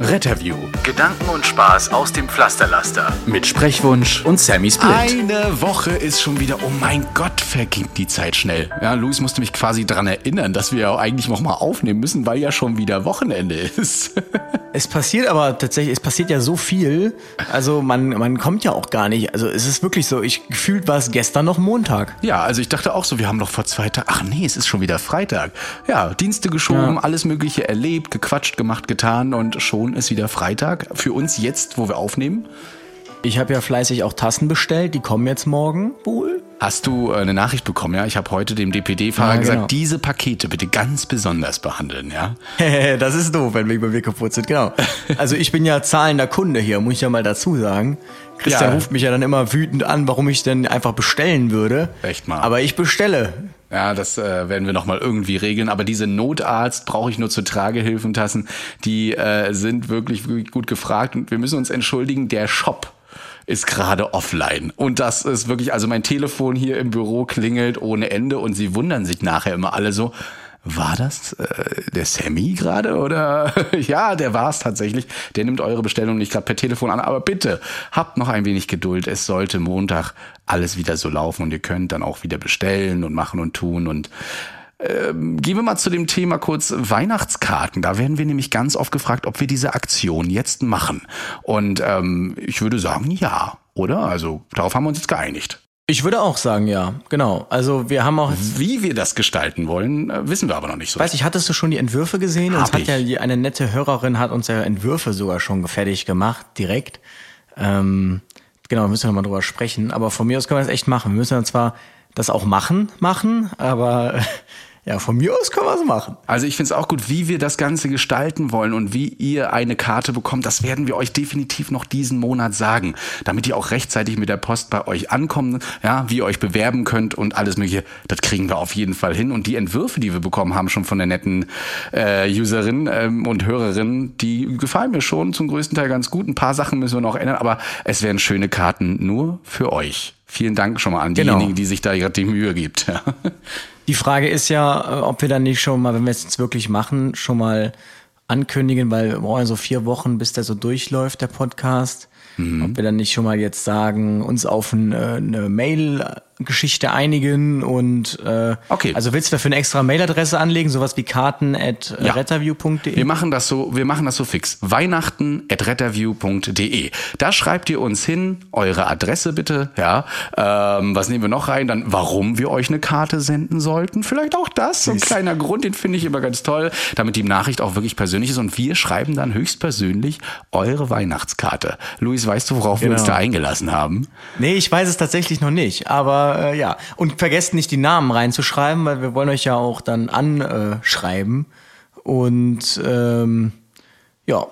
Retterview. Gedanken und Spaß aus dem Pflasterlaster. Mit Sprechwunsch und Sammy Split. Eine Woche ist schon wieder, oh mein Gott, vergeht die Zeit schnell. Ja, Luis musste mich quasi daran erinnern, dass wir ja eigentlich noch mal aufnehmen müssen, weil ja schon wieder Wochenende ist. Es passiert aber tatsächlich, es passiert ja so viel. Also man, man kommt ja auch gar nicht. Also es ist wirklich so, ich gefühlt war es gestern noch Montag. Ja, also ich dachte auch so, wir haben doch vor zwei Tagen, ach nee, es ist schon wieder Freitag. Ja, Dienste geschoben, ja. alles mögliche erlebt, gequatscht, gemacht, getan und schon ist wieder Freitag. Für uns jetzt, wo wir aufnehmen. Ich habe ja fleißig auch Tassen bestellt, die kommen jetzt morgen wohl. Hast du äh, eine Nachricht bekommen, ja? Ich habe heute dem DPD-Fahrer ja, genau. gesagt, diese Pakete bitte ganz besonders behandeln, ja? das ist doof, wenn wir bei mir kaputt sind, genau. Also ich bin ja zahlender Kunde hier, muss ich ja mal dazu sagen. Christian ja. ruft mich ja dann immer wütend an, warum ich denn einfach bestellen würde. Echt mal. Aber ich bestelle. Ja, das äh, werden wir nochmal irgendwie regeln. Aber diese Notarzt brauche ich nur zu Tragehilfentassen. Die äh, sind wirklich, wirklich gut gefragt. Und wir müssen uns entschuldigen, der Shop ist gerade offline. Und das ist wirklich, also mein Telefon hier im Büro klingelt ohne Ende und sie wundern sich nachher immer alle so, war das äh, der Sammy gerade oder ja, der war es tatsächlich. Der nimmt eure Bestellung nicht gerade per Telefon an, aber bitte habt noch ein wenig Geduld. Es sollte Montag alles wieder so laufen und ihr könnt dann auch wieder bestellen und machen und tun und ähm, gehen wir mal zu dem Thema kurz Weihnachtskarten. Da werden wir nämlich ganz oft gefragt, ob wir diese Aktion jetzt machen. Und ähm, ich würde sagen, ja, oder? Also darauf haben wir uns jetzt geeinigt. Ich würde auch sagen, ja, genau. Also wir haben auch. Wie wir das gestalten wollen, äh, wissen wir aber noch nicht so. Weiß ich, hattest du schon die Entwürfe gesehen? Hab uns hat ich. ja eine nette Hörerin hat uns ja Entwürfe sogar schon fertig gemacht, direkt. Ähm, genau, müssen wir mal drüber sprechen. Aber von mir aus können wir das echt machen. Wir müssen dann zwar das auch machen, machen, aber Ja, von mir aus können wir es machen. Also ich finde es auch gut, wie wir das Ganze gestalten wollen und wie ihr eine Karte bekommt, das werden wir euch definitiv noch diesen Monat sagen, damit ihr auch rechtzeitig mit der Post bei euch ankommt, ja, wie ihr euch bewerben könnt und alles mögliche. Das kriegen wir auf jeden Fall hin. Und die Entwürfe, die wir bekommen haben, schon von der netten äh, Userin ähm, und Hörerin, die gefallen mir schon zum größten Teil ganz gut. Ein paar Sachen müssen wir noch ändern, aber es werden schöne Karten nur für euch. Vielen Dank schon mal an genau. diejenigen, die sich da gerade die Mühe gibt. Die Frage ist ja, äh, ob wir dann nicht schon mal, wenn wir es jetzt wirklich machen, schon mal ankündigen, weil boah, so vier Wochen, bis der so durchläuft, der Podcast, mhm. ob wir dann nicht schon mal jetzt sagen, uns auf ein, äh, eine Mail Geschichte einigen und äh, okay. also willst du dafür eine extra Mailadresse anlegen, sowas wie karten at ja. retterview.de? Wir machen das so, wir machen das so fix. Weihnachten at retterview.de. Da schreibt ihr uns hin, eure Adresse bitte, ja. Ähm, was nehmen wir noch rein? Dann, warum wir euch eine Karte senden sollten. Vielleicht auch das, so ein kleiner Grund, den finde ich immer ganz toll, damit die Nachricht auch wirklich persönlich ist und wir schreiben dann höchstpersönlich eure Weihnachtskarte. Luis, weißt du, worauf genau. wir uns genau. da eingelassen haben? Nee, ich weiß es tatsächlich noch nicht, aber äh, ja. Und vergesst nicht, die Namen reinzuschreiben, weil wir wollen euch ja auch dann anschreiben. Und ähm, ja,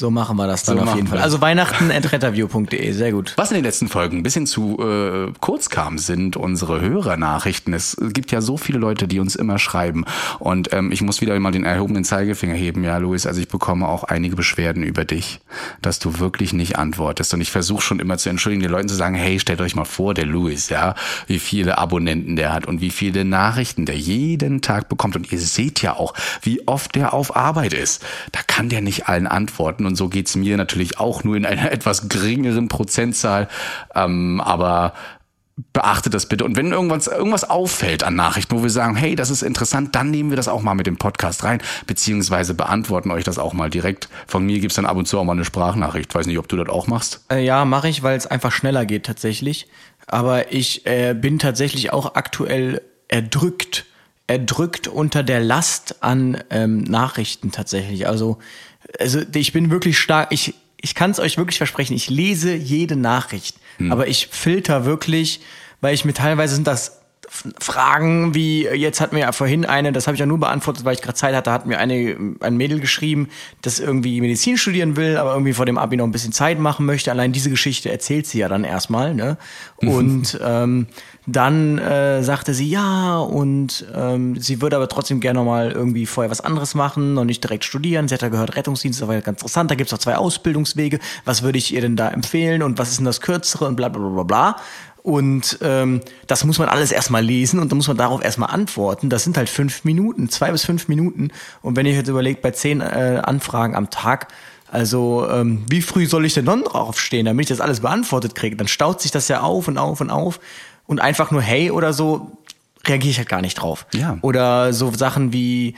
so machen wir das dann so auf jeden Fall. Also Weihnachten at retterview.de, sehr gut. Was in den letzten Folgen ein bisschen zu äh, kurz kam, sind unsere Hörernachrichten. Es gibt ja so viele Leute, die uns immer schreiben. Und ähm, ich muss wieder mal den erhobenen Zeigefinger heben. Ja, Luis, also ich bekomme auch einige Beschwerden über dich, dass du wirklich nicht antwortest. Und ich versuche schon immer zu entschuldigen, den Leuten zu sagen, hey, stellt euch mal vor, der Luis, ja, wie viele Abonnenten der hat und wie viele Nachrichten der jeden Tag bekommt. Und ihr seht ja auch, wie oft der auf Arbeit ist. Da kann der nicht allen antworten und so geht's mir natürlich auch nur in einer etwas geringeren Prozentzahl. Ähm, aber beachtet das bitte. Und wenn irgendwas, irgendwas auffällt an Nachrichten, wo wir sagen, hey, das ist interessant, dann nehmen wir das auch mal mit dem Podcast rein, beziehungsweise beantworten euch das auch mal direkt. Von mir gibt's dann ab und zu auch mal eine Sprachnachricht. Weiß nicht, ob du das auch machst. Äh, ja, mache ich, weil es einfach schneller geht tatsächlich. Aber ich äh, bin tatsächlich auch aktuell erdrückt, erdrückt unter der Last an ähm, Nachrichten tatsächlich. Also also ich bin wirklich stark, ich, ich kann es euch wirklich versprechen, ich lese jede Nachricht, hm. aber ich filter wirklich, weil ich mir teilweise sind das Fragen wie, jetzt hat mir ja vorhin eine, das habe ich ja nur beantwortet, weil ich gerade Zeit hatte, hat mir eine, ein Mädel geschrieben, das irgendwie Medizin studieren will, aber irgendwie vor dem Abi noch ein bisschen Zeit machen möchte. Allein diese Geschichte erzählt sie ja dann erstmal. Ne? Mhm. Und ähm, dann äh, sagte sie ja und ähm, sie würde aber trotzdem gerne noch mal irgendwie vorher was anderes machen und nicht direkt studieren. Sie hat ja gehört, Rettungsdienst, war ja ganz interessant. Da gibt's auch zwei Ausbildungswege. Was würde ich ihr denn da empfehlen und was ist denn das Kürzere und bla bla bla bla. Und ähm, das muss man alles erstmal lesen und dann muss man darauf erstmal antworten. Das sind halt fünf Minuten, zwei bis fünf Minuten. Und wenn ich jetzt überlegt, bei zehn äh, Anfragen am Tag, also ähm, wie früh soll ich denn dann draufstehen, damit ich das alles beantwortet kriege? Dann staut sich das ja auf und auf und auf. Und einfach nur hey oder so reagiere ich halt gar nicht drauf. Ja. Oder so Sachen wie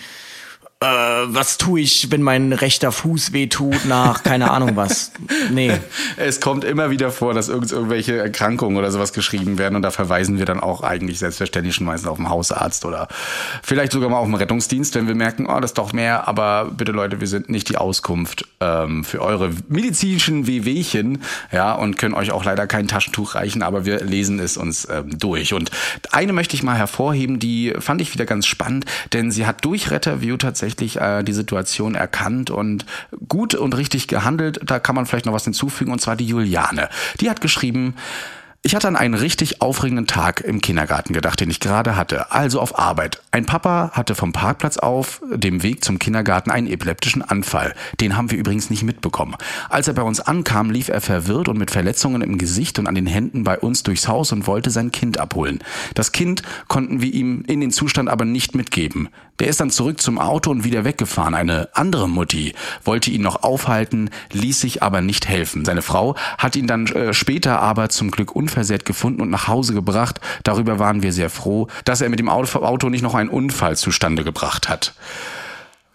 äh, was tue ich, wenn mein rechter Fuß wehtut nach keine Ahnung was. Nee. Es kommt immer wieder vor, dass irgend, irgendwelche Erkrankungen oder sowas geschrieben werden und da verweisen wir dann auch eigentlich selbstverständlich schon meistens auf den Hausarzt oder vielleicht sogar mal auf den Rettungsdienst, wenn wir merken, oh, das ist doch mehr, aber bitte Leute, wir sind nicht die Auskunft ähm, für eure medizinischen Wehwehchen, ja, und können euch auch leider kein Taschentuch reichen, aber wir lesen es uns ähm, durch. Und eine möchte ich mal hervorheben, die fand ich wieder ganz spannend, denn sie hat durch Retterview tatsächlich tatsächlich äh, die Situation erkannt und gut und richtig gehandelt. Da kann man vielleicht noch was hinzufügen, und zwar die Juliane. Die hat geschrieben, ich hatte an einen richtig aufregenden Tag im Kindergarten gedacht, den ich gerade hatte, also auf Arbeit. Ein Papa hatte vom Parkplatz auf dem Weg zum Kindergarten einen epileptischen Anfall. Den haben wir übrigens nicht mitbekommen. Als er bei uns ankam, lief er verwirrt und mit Verletzungen im Gesicht und an den Händen bei uns durchs Haus und wollte sein Kind abholen. Das Kind konnten wir ihm in den Zustand aber nicht mitgeben. Der ist dann zurück zum Auto und wieder weggefahren. Eine andere Mutti wollte ihn noch aufhalten, ließ sich aber nicht helfen. Seine Frau hat ihn dann äh, später aber zum Glück unversehrt gefunden und nach Hause gebracht. Darüber waren wir sehr froh, dass er mit dem Auto nicht noch einen Unfall zustande gebracht hat.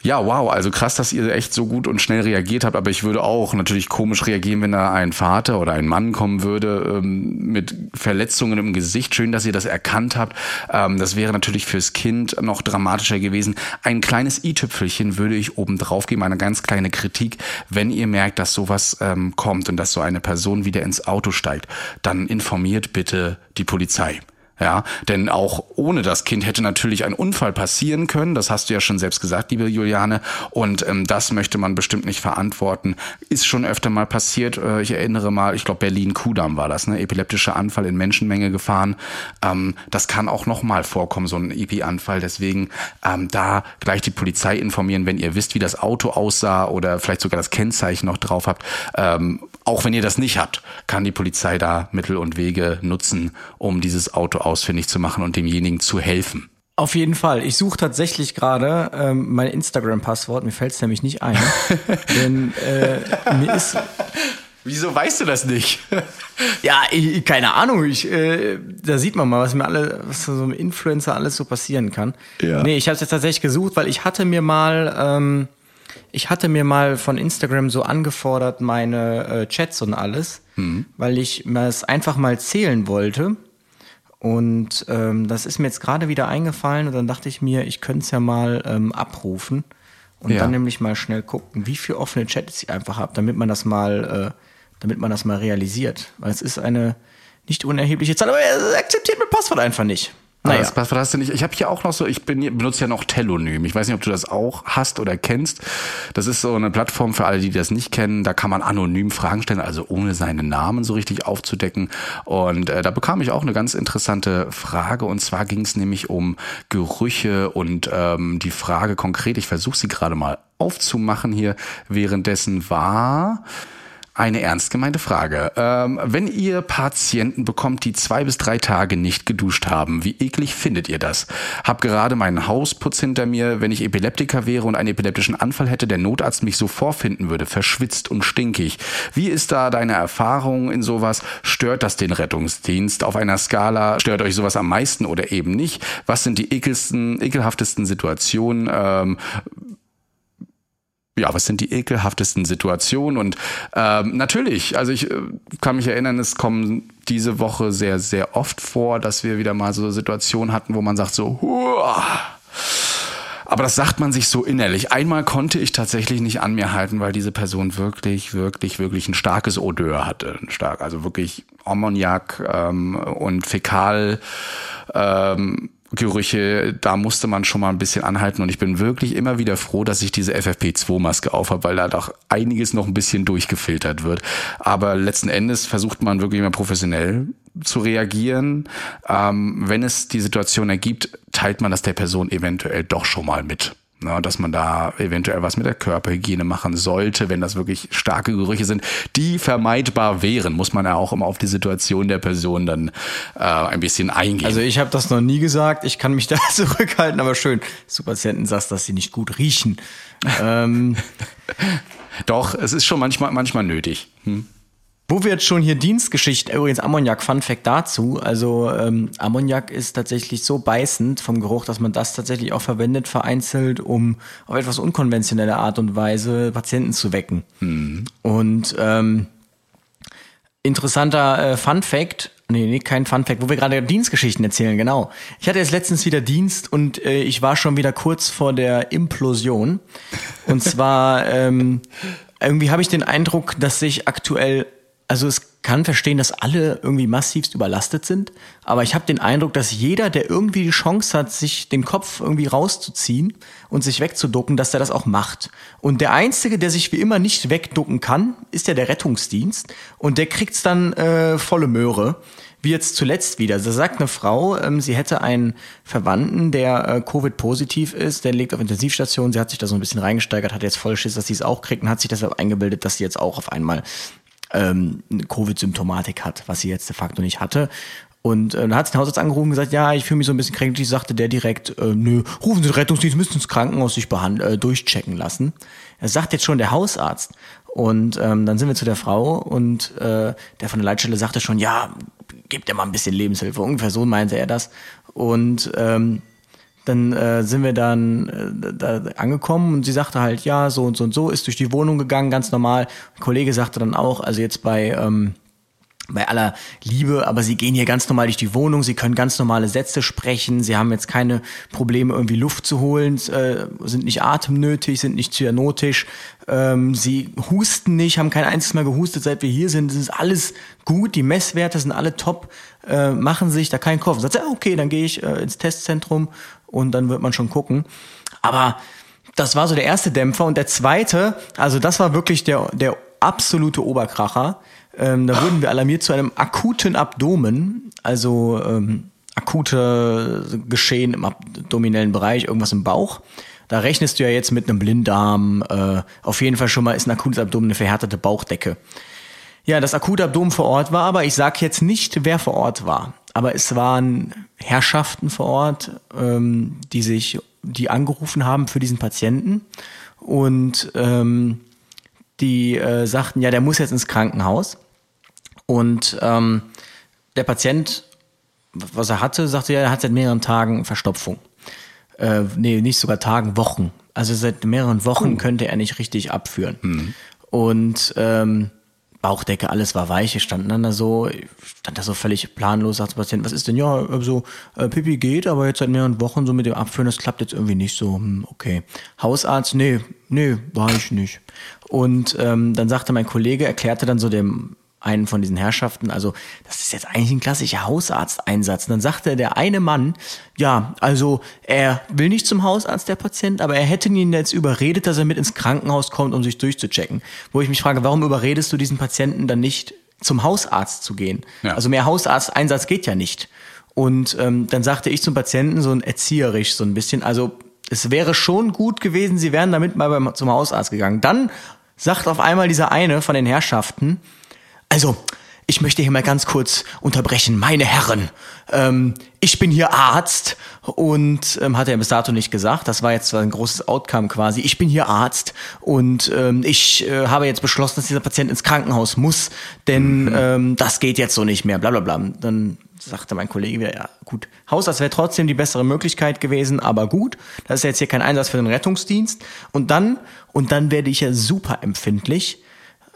Ja, wow, also krass, dass ihr echt so gut und schnell reagiert habt, aber ich würde auch natürlich komisch reagieren, wenn da ein Vater oder ein Mann kommen würde ähm, mit Verletzungen im Gesicht. Schön, dass ihr das erkannt habt. Ähm, das wäre natürlich fürs Kind noch dramatischer gewesen. Ein kleines i-Tüpfelchen würde ich oben drauf geben, eine ganz kleine Kritik. Wenn ihr merkt, dass sowas ähm, kommt und dass so eine Person wieder ins Auto steigt, dann informiert bitte die Polizei. Ja, denn auch ohne das Kind hätte natürlich ein Unfall passieren können. Das hast du ja schon selbst gesagt, liebe Juliane. Und ähm, das möchte man bestimmt nicht verantworten. Ist schon öfter mal passiert. Äh, ich erinnere mal, ich glaube Berlin-Kudam war das, ne? Epileptischer Anfall in Menschenmenge gefahren. Ähm, das kann auch nochmal vorkommen, so ein Epi-Anfall. Deswegen ähm, da gleich die Polizei informieren, wenn ihr wisst, wie das Auto aussah oder vielleicht sogar das Kennzeichen noch drauf habt. Ähm, auch wenn ihr das nicht habt, kann die Polizei da Mittel und Wege nutzen, um dieses Auto ausfindig zu machen und demjenigen zu helfen. Auf jeden Fall. Ich suche tatsächlich gerade ähm, mein Instagram-Passwort. Mir fällt es nämlich nicht ein. denn äh, mir ist. Wieso weißt du das nicht? ja, ich, keine Ahnung. Ich, äh, da sieht man mal, was mir alle, was so einem Influencer alles so passieren kann. Ja. Nee, ich habe es jetzt tatsächlich gesucht, weil ich hatte mir mal. Ähm, ich hatte mir mal von Instagram so angefordert, meine äh, Chats und alles, mhm. weil ich es einfach mal zählen wollte. Und ähm, das ist mir jetzt gerade wieder eingefallen und dann dachte ich mir, ich könnte es ja mal ähm, abrufen und ja. dann nämlich mal schnell gucken, wie viele offene Chats ich einfach habe, damit man das mal, äh, damit man das mal realisiert. Weil es ist eine nicht unerhebliche Zahl, aber er akzeptiert mein Passwort einfach nicht. Naja. Das Passwort hast du nicht. Ich habe hier auch noch so, ich bin, benutze ja noch Telonym. Ich weiß nicht, ob du das auch hast oder kennst. Das ist so eine Plattform für alle, die das nicht kennen. Da kann man anonym Fragen stellen, also ohne seinen Namen so richtig aufzudecken. Und äh, da bekam ich auch eine ganz interessante Frage. Und zwar ging es nämlich um Gerüche und ähm, die Frage konkret, ich versuche sie gerade mal aufzumachen hier währenddessen war, eine ernst gemeinte Frage. Ähm, wenn ihr Patienten bekommt, die zwei bis drei Tage nicht geduscht haben, wie eklig findet ihr das? Hab gerade meinen Hausputz hinter mir. Wenn ich Epileptiker wäre und einen epileptischen Anfall hätte, der Notarzt mich so vorfinden würde, verschwitzt und stinkig. Wie ist da deine Erfahrung in sowas? Stört das den Rettungsdienst? Auf einer Skala stört euch sowas am meisten oder eben nicht? Was sind die ekelsten, ekelhaftesten Situationen? Ähm, ja, was sind die ekelhaftesten Situationen? Und ähm, natürlich, also ich äh, kann mich erinnern, es kommen diese Woche sehr, sehr oft vor, dass wir wieder mal so Situationen hatten, wo man sagt so, Huah! Aber das sagt man sich so innerlich. Einmal konnte ich tatsächlich nicht an mir halten, weil diese Person wirklich, wirklich, wirklich ein starkes Odeur hatte. Stark, also wirklich Ammoniak ähm, und Fäkal. Ähm, Gerüche, da musste man schon mal ein bisschen anhalten und ich bin wirklich immer wieder froh, dass ich diese FFP2-Maske aufhabe, weil da doch einiges noch ein bisschen durchgefiltert wird. Aber letzten Endes versucht man wirklich immer professionell zu reagieren. Ähm, wenn es die Situation ergibt, teilt man das der Person eventuell doch schon mal mit. Na, dass man da eventuell was mit der Körperhygiene machen sollte, wenn das wirklich starke Gerüche sind, die vermeidbar wären, muss man ja auch immer auf die Situation der Person dann äh, ein bisschen eingehen. Also ich habe das noch nie gesagt, ich kann mich da zurückhalten, aber schön, du Patienten sagst, dass sie nicht gut riechen. ähm. Doch, es ist schon manchmal, manchmal nötig. Hm? Wo wir jetzt schon hier Dienstgeschichten, übrigens Ammoniak, Fun Fact dazu. Also ähm, Ammoniak ist tatsächlich so beißend vom Geruch, dass man das tatsächlich auch verwendet, vereinzelt, um auf etwas unkonventionelle Art und Weise Patienten zu wecken. Mhm. Und ähm, interessanter äh, Fun Fact, nee, nee, kein Fun Fact, wo wir gerade Dienstgeschichten erzählen, genau. Ich hatte jetzt letztens wieder Dienst und äh, ich war schon wieder kurz vor der Implosion. Und zwar ähm, irgendwie habe ich den Eindruck, dass sich aktuell also es kann verstehen, dass alle irgendwie massivst überlastet sind, aber ich habe den Eindruck, dass jeder, der irgendwie die Chance hat, sich den Kopf irgendwie rauszuziehen und sich wegzuducken, dass der das auch macht. Und der Einzige, der sich wie immer nicht wegducken kann, ist ja der Rettungsdienst und der kriegt's dann äh, volle Möhre. Wie jetzt zuletzt wieder. Da sagt eine Frau, ähm, sie hätte einen Verwandten, der äh, Covid-positiv ist, der liegt auf Intensivstation. Sie hat sich da so ein bisschen reingesteigert, hat jetzt voll Schiss, dass sie es auch kriegt und hat sich deshalb eingebildet, dass sie jetzt auch auf einmal ähm, Covid-Symptomatik hat, was sie jetzt de facto nicht hatte. Und äh, dann hat den Hausarzt angerufen und gesagt, ja, ich fühle mich so ein bisschen kränklich. Sagte der direkt, äh, nö, rufen Sie den Rettungsdienst, müssen ins Krankenhaus sich äh, durchchecken lassen. Das sagt jetzt schon der Hausarzt. Und ähm, dann sind wir zu der Frau und äh, der von der Leitstelle sagte schon, ja, gebt ihr mal ein bisschen Lebenshilfe. Ungefähr so meinte er das. Und ähm, dann äh, sind wir dann äh, da angekommen und sie sagte halt, ja, so und so und so, ist durch die Wohnung gegangen, ganz normal. Ein Kollege sagte dann auch, also jetzt bei, ähm, bei aller Liebe, aber sie gehen hier ganz normal durch die Wohnung, sie können ganz normale Sätze sprechen, sie haben jetzt keine Probleme, irgendwie Luft zu holen, äh, sind nicht atemnötig, sind nicht cyanotisch, ähm, sie husten nicht, haben kein einziges Mal gehustet, seit wir hier sind. Es ist alles gut, die Messwerte sind alle top, äh, machen sich da keinen Kopf. Sagt sie, okay, dann gehe ich äh, ins Testzentrum und dann wird man schon gucken. Aber das war so der erste Dämpfer und der zweite, also das war wirklich der, der absolute Oberkracher. Ähm, da wurden wir alarmiert zu einem akuten Abdomen, also ähm, akute Geschehen im abdominellen Bereich, irgendwas im Bauch. Da rechnest du ja jetzt mit einem Blinddarm. Äh, auf jeden Fall schon mal ist ein akutes Abdomen eine verhärtete Bauchdecke. Ja, das akute Abdomen vor Ort war, aber ich sage jetzt nicht, wer vor Ort war aber es waren Herrschaften vor Ort, ähm, die sich, die angerufen haben für diesen Patienten und ähm, die äh, sagten, ja, der muss jetzt ins Krankenhaus. Und ähm, der Patient, was er hatte, sagte ja, er hat seit mehreren Tagen Verstopfung. Äh, nee, nicht sogar Tagen, Wochen. Also seit mehreren Wochen uh. könnte er nicht richtig abführen. Mhm. Und ähm, Bauchdecke, alles war weich, ich stand dann da so, stand da so völlig planlos, sagte Patient, was ist denn? Ja, so, also, äh, Pipi geht, aber jetzt seit mehreren Wochen so mit dem Abführen, das klappt jetzt irgendwie nicht so, hm, okay. Hausarzt, nee, nee, war ich nicht. Und ähm, dann sagte mein Kollege, erklärte dann so dem einen von diesen Herrschaften, also das ist jetzt eigentlich ein klassischer Hausarzteinsatz. Und dann sagte der eine Mann, ja, also er will nicht zum Hausarzt, der Patient, aber er hätte ihn jetzt überredet, dass er mit ins Krankenhaus kommt, um sich durchzuchecken. Wo ich mich frage, warum überredest du diesen Patienten dann nicht, zum Hausarzt zu gehen? Ja. Also mehr Hausarzteinsatz geht ja nicht. Und ähm, dann sagte ich zum Patienten so ein erzieherisch so ein bisschen, also es wäre schon gut gewesen, sie wären damit mal beim, zum Hausarzt gegangen. Dann sagt auf einmal dieser eine von den Herrschaften, also, ich möchte hier mal ganz kurz unterbrechen. Meine Herren, ähm, ich bin hier Arzt und ähm, hat er bis dato nicht gesagt. Das war jetzt ein großes Outcome quasi. Ich bin hier Arzt und ähm, ich äh, habe jetzt beschlossen, dass dieser Patient ins Krankenhaus muss, denn mhm. ähm, das geht jetzt so nicht mehr. Blablabla. Bla, bla. Dann sagte mein Kollege wieder, ja gut, Hausarzt wäre trotzdem die bessere Möglichkeit gewesen, aber gut, das ist jetzt hier kein Einsatz für den Rettungsdienst. Und dann, und dann werde ich ja super empfindlich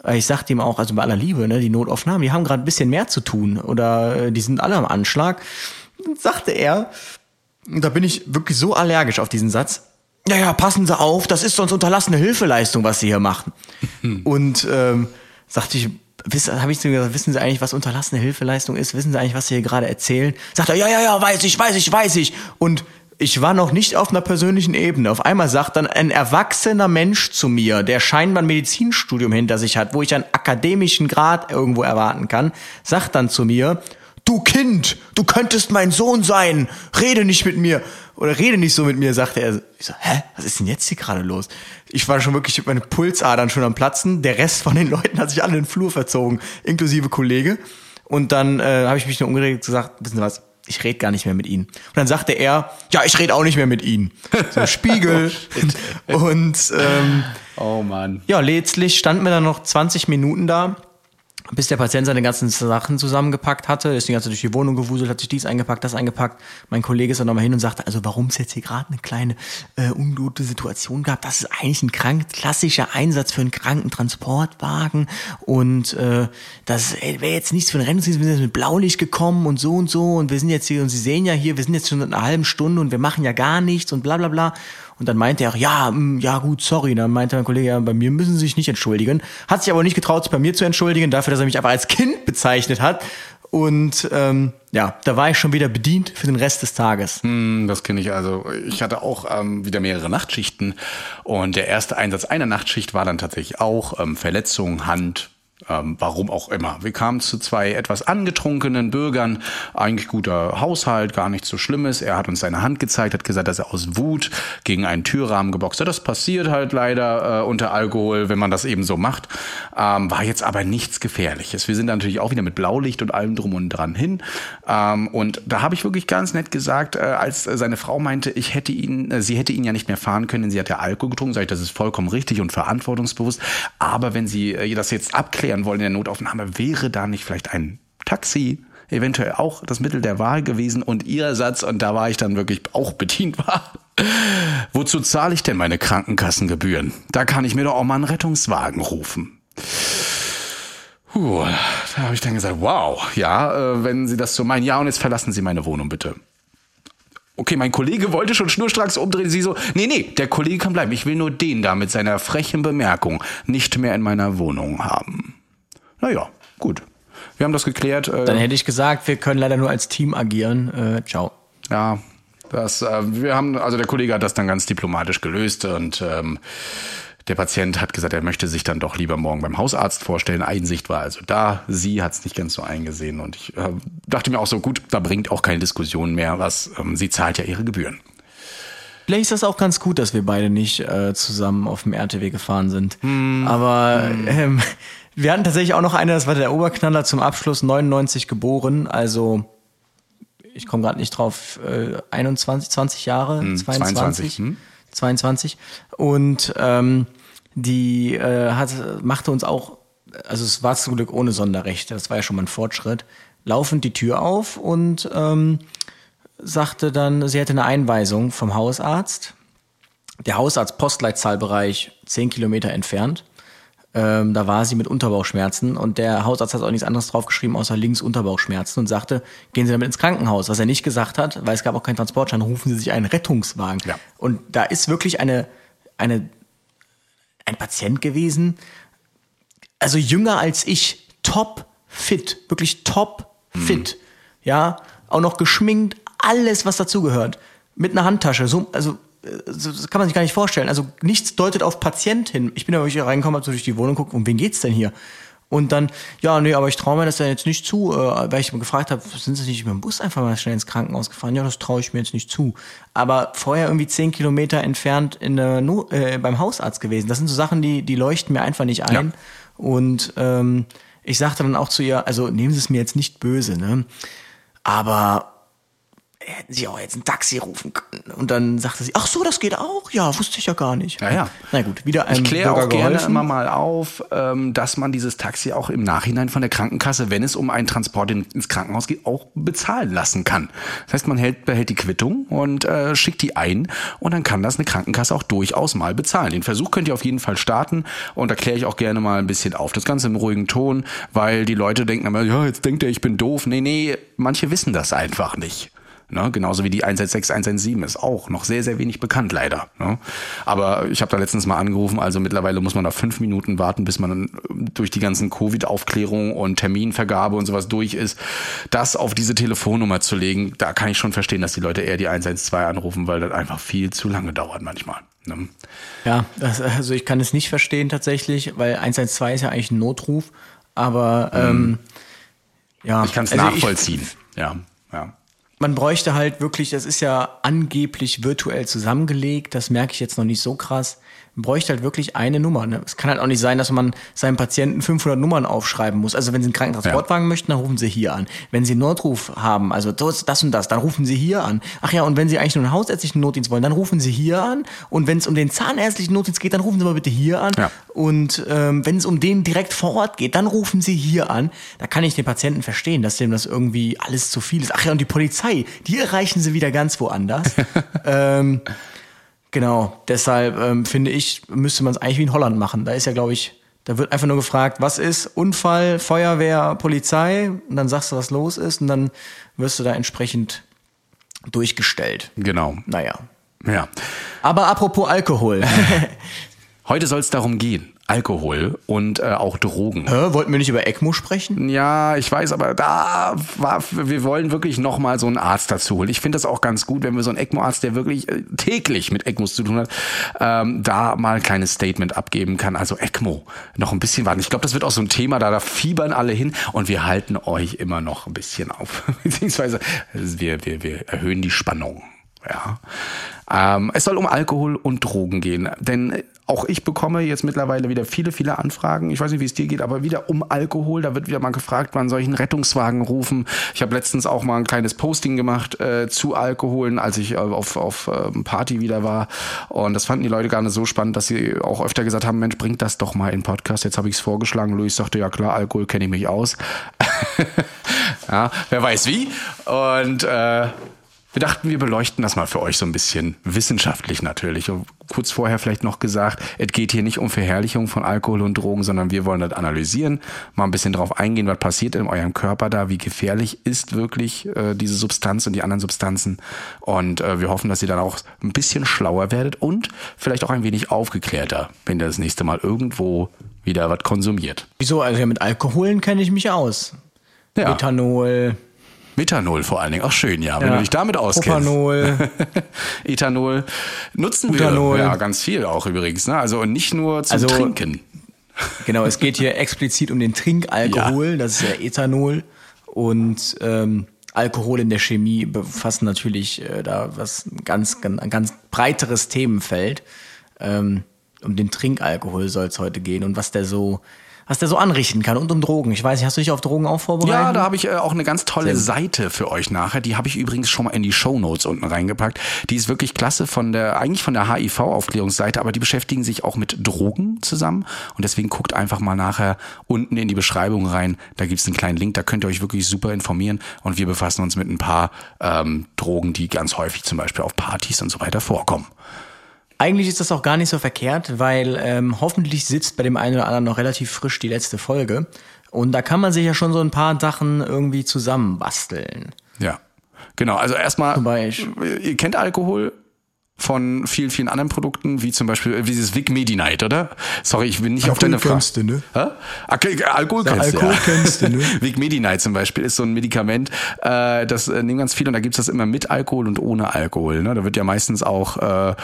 ich sagte ihm auch, also bei aller Liebe, ne, die Notaufnahmen, die haben gerade ein bisschen mehr zu tun oder äh, die sind alle am Anschlag. Und sagte er, da bin ich wirklich so allergisch auf diesen Satz, ja, ja, passen Sie auf, das ist sonst unterlassene Hilfeleistung, was Sie hier machen. Und ähm, sagte ich, habe ich zu ihm gesagt, wissen Sie eigentlich, was unterlassene Hilfeleistung ist? Wissen Sie eigentlich, was Sie hier gerade erzählen? Sagt er, ja, ja, ja, weiß ich, weiß ich, weiß ich. Und ich war noch nicht auf einer persönlichen Ebene. Auf einmal sagt dann ein erwachsener Mensch zu mir, der scheinbar ein Medizinstudium hinter sich hat, wo ich einen akademischen Grad irgendwo erwarten kann, sagt dann zu mir, du Kind, du könntest mein Sohn sein, rede nicht mit mir oder rede nicht so mit mir, sagte er. Ich so, hä, was ist denn jetzt hier gerade los? Ich war schon wirklich mit meinen Pulsadern schon am Platzen. Der Rest von den Leuten hat sich alle in den Flur verzogen, inklusive Kollege. Und dann äh, habe ich mich nur umgedreht und gesagt, wissen Sie was, ich rede gar nicht mehr mit ihnen. Und dann sagte er, ja, ich rede auch nicht mehr mit ihnen. So Spiegel. und ähm, oh Mann. Ja, letztlich standen wir dann noch 20 Minuten da bis der Patient seine ganzen Sachen zusammengepackt hatte, ist die ganze durch die Wohnung gewuselt, hat sich dies eingepackt, das eingepackt. Mein Kollege ist dann nochmal hin und sagte, also warum es jetzt hier gerade eine kleine äh, ungute Situation gab, das ist eigentlich ein krank klassischer Einsatz für einen Krankentransportwagen und äh, das wäre jetzt nichts für einen Rettungsdienst, wir sind jetzt mit Blaulicht gekommen und so und so und wir sind jetzt hier und Sie sehen ja hier, wir sind jetzt schon in einer halben Stunde und wir machen ja gar nichts und bla bla bla. Und dann meinte er auch, ja, mh, mm, ja gut, sorry. Dann meinte mein Kollege, ja, bei mir müssen Sie sich nicht entschuldigen. Hat sich aber nicht getraut, sich bei mir zu entschuldigen, dafür, dass er mich einfach als Kind bezeichnet hat. Und ähm, ja, da war ich schon wieder bedient für den Rest des Tages. Hm, das kenne ich also. Ich hatte auch ähm, wieder mehrere Nachtschichten und der erste Einsatz einer Nachtschicht war dann tatsächlich auch ähm, Verletzung, Hand, ähm, warum auch immer. Wir kamen zu zwei etwas angetrunkenen Bürgern. Eigentlich guter Haushalt, gar nichts so Schlimmes. Er hat uns seine Hand gezeigt, hat gesagt, dass er aus Wut gegen einen Türrahmen geboxt hat. Das passiert halt leider äh, unter Alkohol, wenn man das eben so macht. Ähm, war jetzt aber nichts Gefährliches. Wir sind natürlich auch wieder mit Blaulicht und allem drum und dran hin. Ähm, und da habe ich wirklich ganz nett gesagt, äh, als seine Frau meinte, ich hätte ihn, äh, sie hätte ihn ja nicht mehr fahren können, sie hat ja Alkohol getrunken. Sag ich, das ist vollkommen richtig und verantwortungsbewusst. Aber wenn sie äh, das jetzt abklären, klären wollen in der Notaufnahme, wäre da nicht vielleicht ein Taxi eventuell auch das Mittel der Wahl gewesen und ihr Satz, und da war ich dann wirklich auch bedient war. Wozu zahle ich denn meine Krankenkassengebühren? Da kann ich mir doch auch mal einen Rettungswagen rufen. Puh, da habe ich dann gesagt, wow, ja, äh, wenn Sie das so meinen, ja, und jetzt verlassen Sie meine Wohnung bitte. Okay, mein Kollege wollte schon schnurstracks umdrehen. Sie so, nee, nee, der Kollege kann bleiben. Ich will nur den da mit seiner frechen Bemerkung nicht mehr in meiner Wohnung haben. Naja, gut. Wir haben das geklärt. Äh, Dann hätte ich gesagt, wir können leider nur als Team agieren. Äh, ciao. Ja, das, äh, wir haben, also der Kollege hat das dann ganz diplomatisch gelöst und ähm, der Patient hat gesagt, er möchte sich dann doch lieber morgen beim Hausarzt vorstellen. Einsicht war also da. Sie hat es nicht ganz so eingesehen und ich äh, dachte mir auch so, gut, da bringt auch keine Diskussion mehr was. Ähm, sie zahlt ja ihre Gebühren. Vielleicht ist das auch ganz gut, dass wir beide nicht äh, zusammen auf dem RTW gefahren sind. Hm. Aber hm. Ähm, wir hatten tatsächlich auch noch eine, das war der Oberknaller zum Abschluss, 99 geboren, also ich komme gerade nicht drauf, äh, 21, 20 Jahre, hm, 22, 22, hm? 22. Und ähm, die äh, hat, machte uns auch, also es war zum Glück ohne Sonderrechte, das war ja schon mal ein Fortschritt, laufend die Tür auf und ähm, sagte dann, sie hätte eine Einweisung vom Hausarzt. Der Hausarzt Postleitzahlbereich 10 Kilometer entfernt. Ähm, da war sie mit Unterbauchschmerzen und der Hausarzt hat auch nichts anderes draufgeschrieben außer links Unterbauchschmerzen und sagte, gehen Sie damit ins Krankenhaus. Was er nicht gesagt hat, weil es gab auch keinen Transportschein, rufen Sie sich einen Rettungswagen. Ja. Und da ist wirklich eine, eine, ein Patient gewesen, also jünger als ich, top fit, wirklich top fit, mhm. ja, auch noch geschminkt, alles was dazugehört, mit einer Handtasche, so, also das kann man sich gar nicht vorstellen. Also nichts deutet auf Patient hin. Ich bin da wirklich reingekommen, hab so durch die Wohnung gucken, um wen geht's denn hier? Und dann, ja, nee, aber ich traue mir das ja jetzt nicht zu, äh, weil ich gefragt habe, sind Sie nicht mit dem Bus einfach mal schnell ins Krankenhaus gefahren? Ja, das traue ich mir jetzt nicht zu. Aber vorher irgendwie zehn Kilometer entfernt in der no äh, beim Hausarzt gewesen. Das sind so Sachen, die, die leuchten mir einfach nicht ein. Ja. Und ähm, ich sagte dann auch zu ihr, also nehmen Sie es mir jetzt nicht böse, ne? Aber hätten sie auch jetzt ein Taxi rufen können. Und dann sagte sie, ach so, das geht auch? Ja, wusste ich ja gar nicht. Ja, ja. Na gut, wieder ein Ich kläre auch gerne immer mal auf, ähm, dass man dieses Taxi auch im Nachhinein von der Krankenkasse, wenn es um einen Transport ins Krankenhaus geht, auch bezahlen lassen kann. Das heißt, man hält, behält die Quittung und äh, schickt die ein und dann kann das eine Krankenkasse auch durchaus mal bezahlen. Den Versuch könnt ihr auf jeden Fall starten und da kläre ich auch gerne mal ein bisschen auf. Das Ganze im ruhigen Ton, weil die Leute denken immer, ja, jetzt denkt er, ich bin doof. Nee, nee, manche wissen das einfach nicht. Ne? Genauso wie die 116, 117 ist auch noch sehr, sehr wenig bekannt, leider. Ne? Aber ich habe da letztens mal angerufen, also mittlerweile muss man da fünf Minuten warten, bis man durch die ganzen Covid-Aufklärung und Terminvergabe und sowas durch ist. Das auf diese Telefonnummer zu legen, da kann ich schon verstehen, dass die Leute eher die 112 anrufen, weil das einfach viel zu lange dauert manchmal. Ne? Ja, das, also ich kann es nicht verstehen tatsächlich, weil 112 ist ja eigentlich ein Notruf, aber ähm, mhm. ja. Ich kann es also nachvollziehen, ich, ja, ja man bräuchte halt wirklich, das ist ja angeblich virtuell zusammengelegt, das merke ich jetzt noch nicht so krass. Bräuchte halt wirklich eine Nummer. Ne? Es kann halt auch nicht sein, dass man seinem Patienten 500 Nummern aufschreiben muss. Also wenn Sie einen Krankentransportwagen ja. möchten, dann rufen Sie hier an. Wenn Sie einen Notruf haben, also das, das und das, dann rufen Sie hier an. Ach ja, und wenn Sie eigentlich nur einen hausärztlichen Notdienst wollen, dann rufen Sie hier an. Und wenn es um den zahnärztlichen Notdienst geht, dann rufen Sie mal bitte hier an. Ja. Und ähm, wenn es um den direkt vor Ort geht, dann rufen Sie hier an. Da kann ich den Patienten verstehen, dass dem das irgendwie alles zu viel ist. Ach ja, und die Polizei, die erreichen Sie wieder ganz woanders. ähm, Genau, deshalb ähm, finde ich, müsste man es eigentlich wie in Holland machen. Da ist ja, glaube ich, da wird einfach nur gefragt, was ist Unfall, Feuerwehr, Polizei und dann sagst du, was los ist und dann wirst du da entsprechend durchgestellt. Genau. Naja. Ja. Aber apropos Alkohol. Heute soll es darum gehen. Alkohol und äh, auch Drogen. Hä, wollten wir nicht über ECMO sprechen? Ja, ich weiß, aber da war, wir wollen wirklich nochmal so einen Arzt dazu holen. Ich finde das auch ganz gut, wenn wir so einen ECMO-Arzt, der wirklich äh, täglich mit ECMOs zu tun hat, ähm, da mal ein kleines Statement abgeben kann. Also ECMO, noch ein bisschen warten. Ich glaube, das wird auch so ein Thema, da, da fiebern alle hin und wir halten euch immer noch ein bisschen auf. Beziehungsweise wir, wir, wir erhöhen die Spannung. Ja. Ähm, es soll um Alkohol und Drogen gehen, denn auch ich bekomme jetzt mittlerweile wieder viele, viele Anfragen. Ich weiß nicht, wie es dir geht, aber wieder um Alkohol. Da wird wieder mal gefragt, wann soll ich einen Rettungswagen rufen. Ich habe letztens auch mal ein kleines Posting gemacht äh, zu Alkoholen, als ich äh, auf, auf äh, Party wieder war. Und das fanden die Leute gar nicht so spannend, dass sie auch öfter gesagt haben, Mensch, bringt das doch mal in Podcast. Jetzt habe ich es vorgeschlagen. Luis sagte, ja klar, Alkohol kenne ich mich aus. ja, wer weiß wie. Und äh, wir dachten, wir beleuchten das mal für euch so ein bisschen wissenschaftlich natürlich. Und kurz vorher vielleicht noch gesagt, es geht hier nicht um Verherrlichung von Alkohol und Drogen, sondern wir wollen das analysieren, mal ein bisschen drauf eingehen, was passiert in eurem Körper da, wie gefährlich ist wirklich äh, diese Substanz und die anderen Substanzen. Und äh, wir hoffen, dass ihr dann auch ein bisschen schlauer werdet und vielleicht auch ein wenig aufgeklärter, wenn ihr das nächste Mal irgendwo wieder was konsumiert. Wieso? Also ja, mit Alkoholen kenne ich mich aus. Ja. Ethanol. Methanol vor allen Dingen, auch schön, ja, wenn ja. du dich damit auskennst. Propanol. Ethanol nutzen Butanol. wir ja ganz viel auch übrigens, ne? Also nicht nur zum also, Trinken. Genau, es geht hier explizit um den Trinkalkohol, ja. das ist ja Ethanol und ähm, Alkohol in der Chemie befassen natürlich äh, da was ganz, ein ganz breiteres Themenfeld. Ähm, um den Trinkalkohol soll es heute gehen und was der so was der so anrichten kann und um Drogen. Ich weiß nicht, hast du dich auf Drogen auch vorbereitet? Ja, da habe ich äh, auch eine ganz tolle Seite für euch nachher. Die habe ich übrigens schon mal in die Show Notes unten reingepackt. Die ist wirklich klasse von der, eigentlich von der HIV-Aufklärungsseite, aber die beschäftigen sich auch mit Drogen zusammen. Und deswegen guckt einfach mal nachher unten in die Beschreibung rein. Da gibt es einen kleinen Link, da könnt ihr euch wirklich super informieren. Und wir befassen uns mit ein paar ähm, Drogen, die ganz häufig zum Beispiel auf Partys und so weiter vorkommen. Eigentlich ist das auch gar nicht so verkehrt, weil ähm, hoffentlich sitzt bei dem einen oder anderen noch relativ frisch die letzte Folge. Und da kann man sich ja schon so ein paar Sachen irgendwie zusammenbasteln. Ja, genau. Also erstmal, ihr kennt Alkohol von vielen, vielen anderen Produkten, wie zum Beispiel wie dieses Vic Medi-Night, oder? Sorry, ich bin nicht Alkohol auf deine Frage. Kennst du, ne? Okay, Alkohol ja, kennst, Alkohol ja. kennst du, ne? Vic Medi-Night zum Beispiel ist so ein Medikament, äh, das äh, nehmen ganz viele und da gibt's das immer mit Alkohol und ohne Alkohol. Ne? Da wird ja meistens auch äh,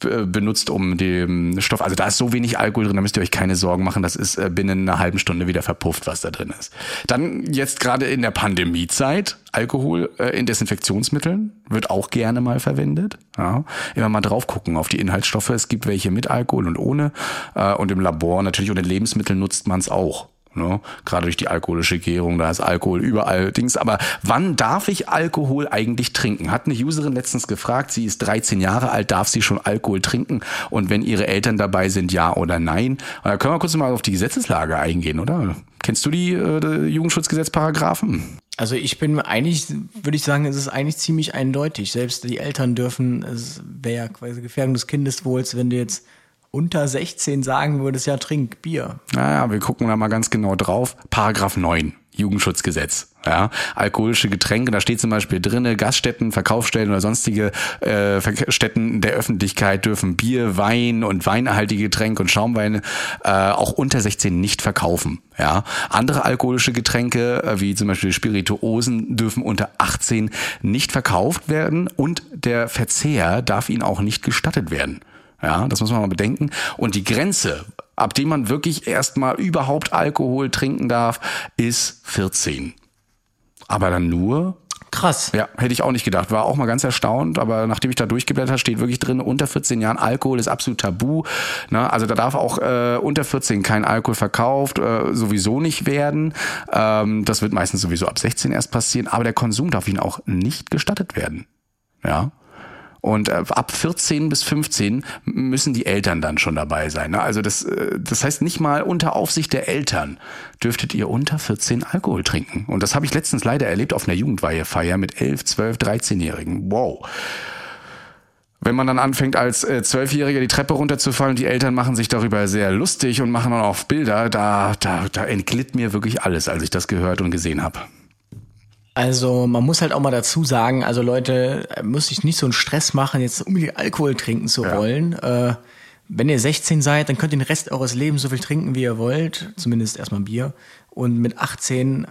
benutzt, um den Stoff. Also da ist so wenig Alkohol drin, da müsst ihr euch keine Sorgen machen. Das ist äh, binnen einer halben Stunde wieder verpufft, was da drin ist. Dann jetzt gerade in der Pandemiezeit, Alkohol äh, in Desinfektionsmitteln wird auch gerne mal verwendet. Ja. Immer mal drauf gucken auf die Inhaltsstoffe. Es gibt welche mit Alkohol und ohne. Äh, und im Labor natürlich und in Lebensmitteln nutzt man es auch. Ne? Gerade durch die alkoholische Gärung, da ist Alkohol überall Dings. Aber wann darf ich Alkohol eigentlich trinken? Hat eine Userin letztens gefragt, sie ist 13 Jahre alt, darf sie schon Alkohol trinken? Und wenn ihre Eltern dabei sind, ja oder nein? Da können wir kurz mal auf die Gesetzeslage eingehen, oder? Kennst du die äh, Jugendschutzgesetzparagraphen? Also ich bin eigentlich, würde ich sagen, es ist eigentlich ziemlich eindeutig. Selbst die Eltern dürfen, es wäre ja quasi Gefährdung des Kindeswohls, wenn du jetzt unter 16 sagen würdest, ja, trink Bier. Naja, wir gucken da mal ganz genau drauf. Paragraph 9 Jugendschutzgesetz. Ja, alkoholische Getränke, da steht zum Beispiel drinne, Gaststätten, Verkaufsstellen oder sonstige äh, Stätten der Öffentlichkeit dürfen Bier, Wein und weinhaltige Getränke und Schaumweine äh, auch unter 16 nicht verkaufen. Ja, andere alkoholische Getränke äh, wie zum Beispiel Spirituosen dürfen unter 18 nicht verkauft werden und der Verzehr darf ihnen auch nicht gestattet werden. Ja, das muss man mal bedenken. Und die Grenze, ab dem man wirklich erstmal überhaupt Alkohol trinken darf, ist 14. Aber dann nur Krass. ja, hätte ich auch nicht gedacht. War auch mal ganz erstaunt, aber nachdem ich da durchgeblättert habe, steht wirklich drin, unter 14 Jahren Alkohol ist absolut tabu. Ne? Also da darf auch äh, unter 14 kein Alkohol verkauft, äh, sowieso nicht werden. Ähm, das wird meistens sowieso ab 16 erst passieren, aber der Konsum darf ihnen auch nicht gestattet werden. Ja. Und äh, ab 14 bis 15 müssen die Eltern dann schon dabei sein. Ne? Also das, äh, das heißt nicht mal unter Aufsicht der Eltern dürftet ihr unter 14 Alkohol trinken. Und das habe ich letztens leider erlebt auf einer Jugendweihefeier mit 11, 12, 13-Jährigen. Wow. Wenn man dann anfängt, als äh, Zwölfjähriger die Treppe runterzufallen, die Eltern machen sich darüber sehr lustig und machen dann auch Bilder, da, da, da entglitt mir wirklich alles, als ich das gehört und gesehen habe. Also man muss halt auch mal dazu sagen, also Leute, muss sich nicht so einen Stress machen, jetzt unbedingt Alkohol trinken zu Ja. wollen. Äh, wenn ihr 16 seid, dann könnt ihr den Rest eures Lebens so viel trinken, wie ihr wollt. Zumindest erstmal Bier. Und mit 18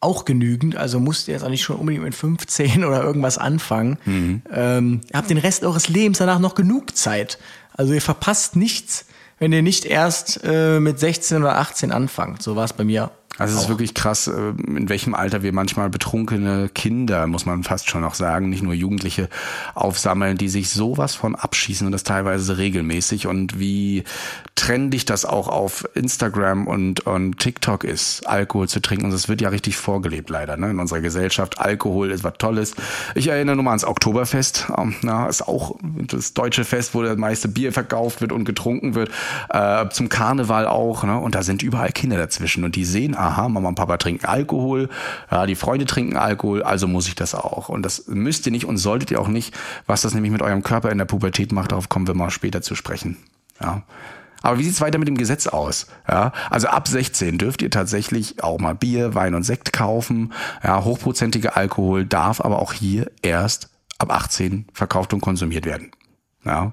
auch genügend. Also musst ihr jetzt auch nicht schon unbedingt mit 15 oder irgendwas anfangen. Mhm. Ähm, ihr habt den Rest eures Lebens danach noch genug Zeit. Also ihr verpasst nichts, wenn ihr nicht erst äh, mit 16 oder 18 anfangt. So war es bei mir. Also es ist wirklich krass, äh, in welchem Alter wir manchmal betrunkene Kinder, muss man fast schon noch sagen, nicht nur Jugendliche aufsammeln, die sich sowas von abschießen und das teilweise regelmäßig und wie trendig das auch auf Instagram und, und TikTok ist, Alkohol zu trinken. Und das wird ja richtig vorgelebt leider ne? in unserer Gesellschaft. Alkohol ist was Tolles. Ich erinnere nur mal ans Oktoberfest. Ähm, Na, ist auch das deutsche Fest, wo das meiste Bier verkauft wird und getrunken wird. Äh, zum Karneval auch. Ne? Und da sind überall Kinder dazwischen und die sehen, aha, Mama und Papa trinken Alkohol, ja, die Freunde trinken Alkohol, also muss ich das auch. Und das müsst ihr nicht und solltet ihr auch nicht. Was das nämlich mit eurem Körper in der Pubertät macht, darauf kommen wir mal später zu sprechen. Ja. Aber wie sieht's weiter mit dem Gesetz aus? Ja, also ab 16 dürft ihr tatsächlich auch mal Bier, Wein und Sekt kaufen. Ja, hochprozentige Alkohol darf aber auch hier erst ab 18 verkauft und konsumiert werden. Ja.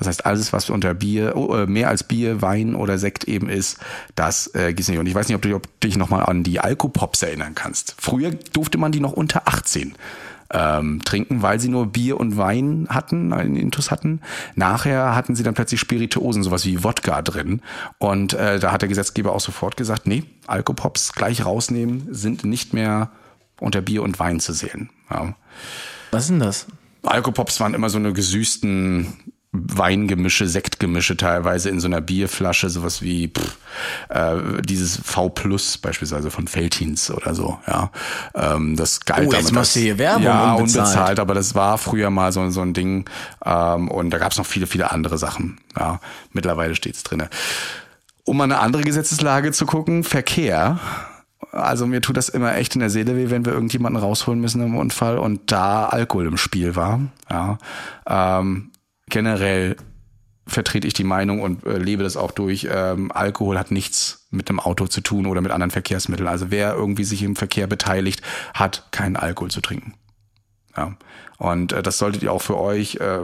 Das heißt, alles, was unter Bier, oh, äh, mehr als Bier, Wein oder Sekt eben ist, das äh, gibt's nicht. Und ich weiß nicht, ob du ob du dich nochmal an die Alkopops erinnern kannst. Früher durfte man die noch unter 18 ähm, trinken, weil sie nur Bier und Wein hatten, einen Intus hatten. Nachher hatten sie dann plötzlich Spirituosen, sowas wie Wodka drin. Und äh, da hat der Gesetzgeber auch sofort gesagt, nee, Alkopops gleich rausnehmen, sind nicht mehr unter Bier und Wein zu sehen. Ja. Was ist denn das? Alkopops waren immer so eine gesüßten Weingemische, Sektgemische teilweise in so einer Bierflasche, sowas wie pff, äh, dieses V Plus beispielsweise von Feltins oder so, ja. Ähm, das galt Oh, jetzt machst du hier Werbung, ja, unbezahlt. unbezahlt, aber das war früher mal so, so ein Ding ähm, und da gab es noch viele, viele andere Sachen. Ja, mittlerweile steht's drinne. Um mal eine andere Gesetzeslage zu gucken, Verkehr. Also mir tut das immer echt in der Seele weh, wenn wir irgendjemanden rausholen müssen im Unfall und da Alkohol im Spiel war. Ja, ähm, generell vertrete ich die Meinung und äh, lebe das auch durch. Ähm, Alkohol hat nichts mit dem Auto zu tun oder mit anderen Verkehrsmitteln. Also wer irgendwie sich im Verkehr beteiligt, hat keinen Alkohol zu trinken. Ja. Und äh, das solltet ihr auch für euch, äh,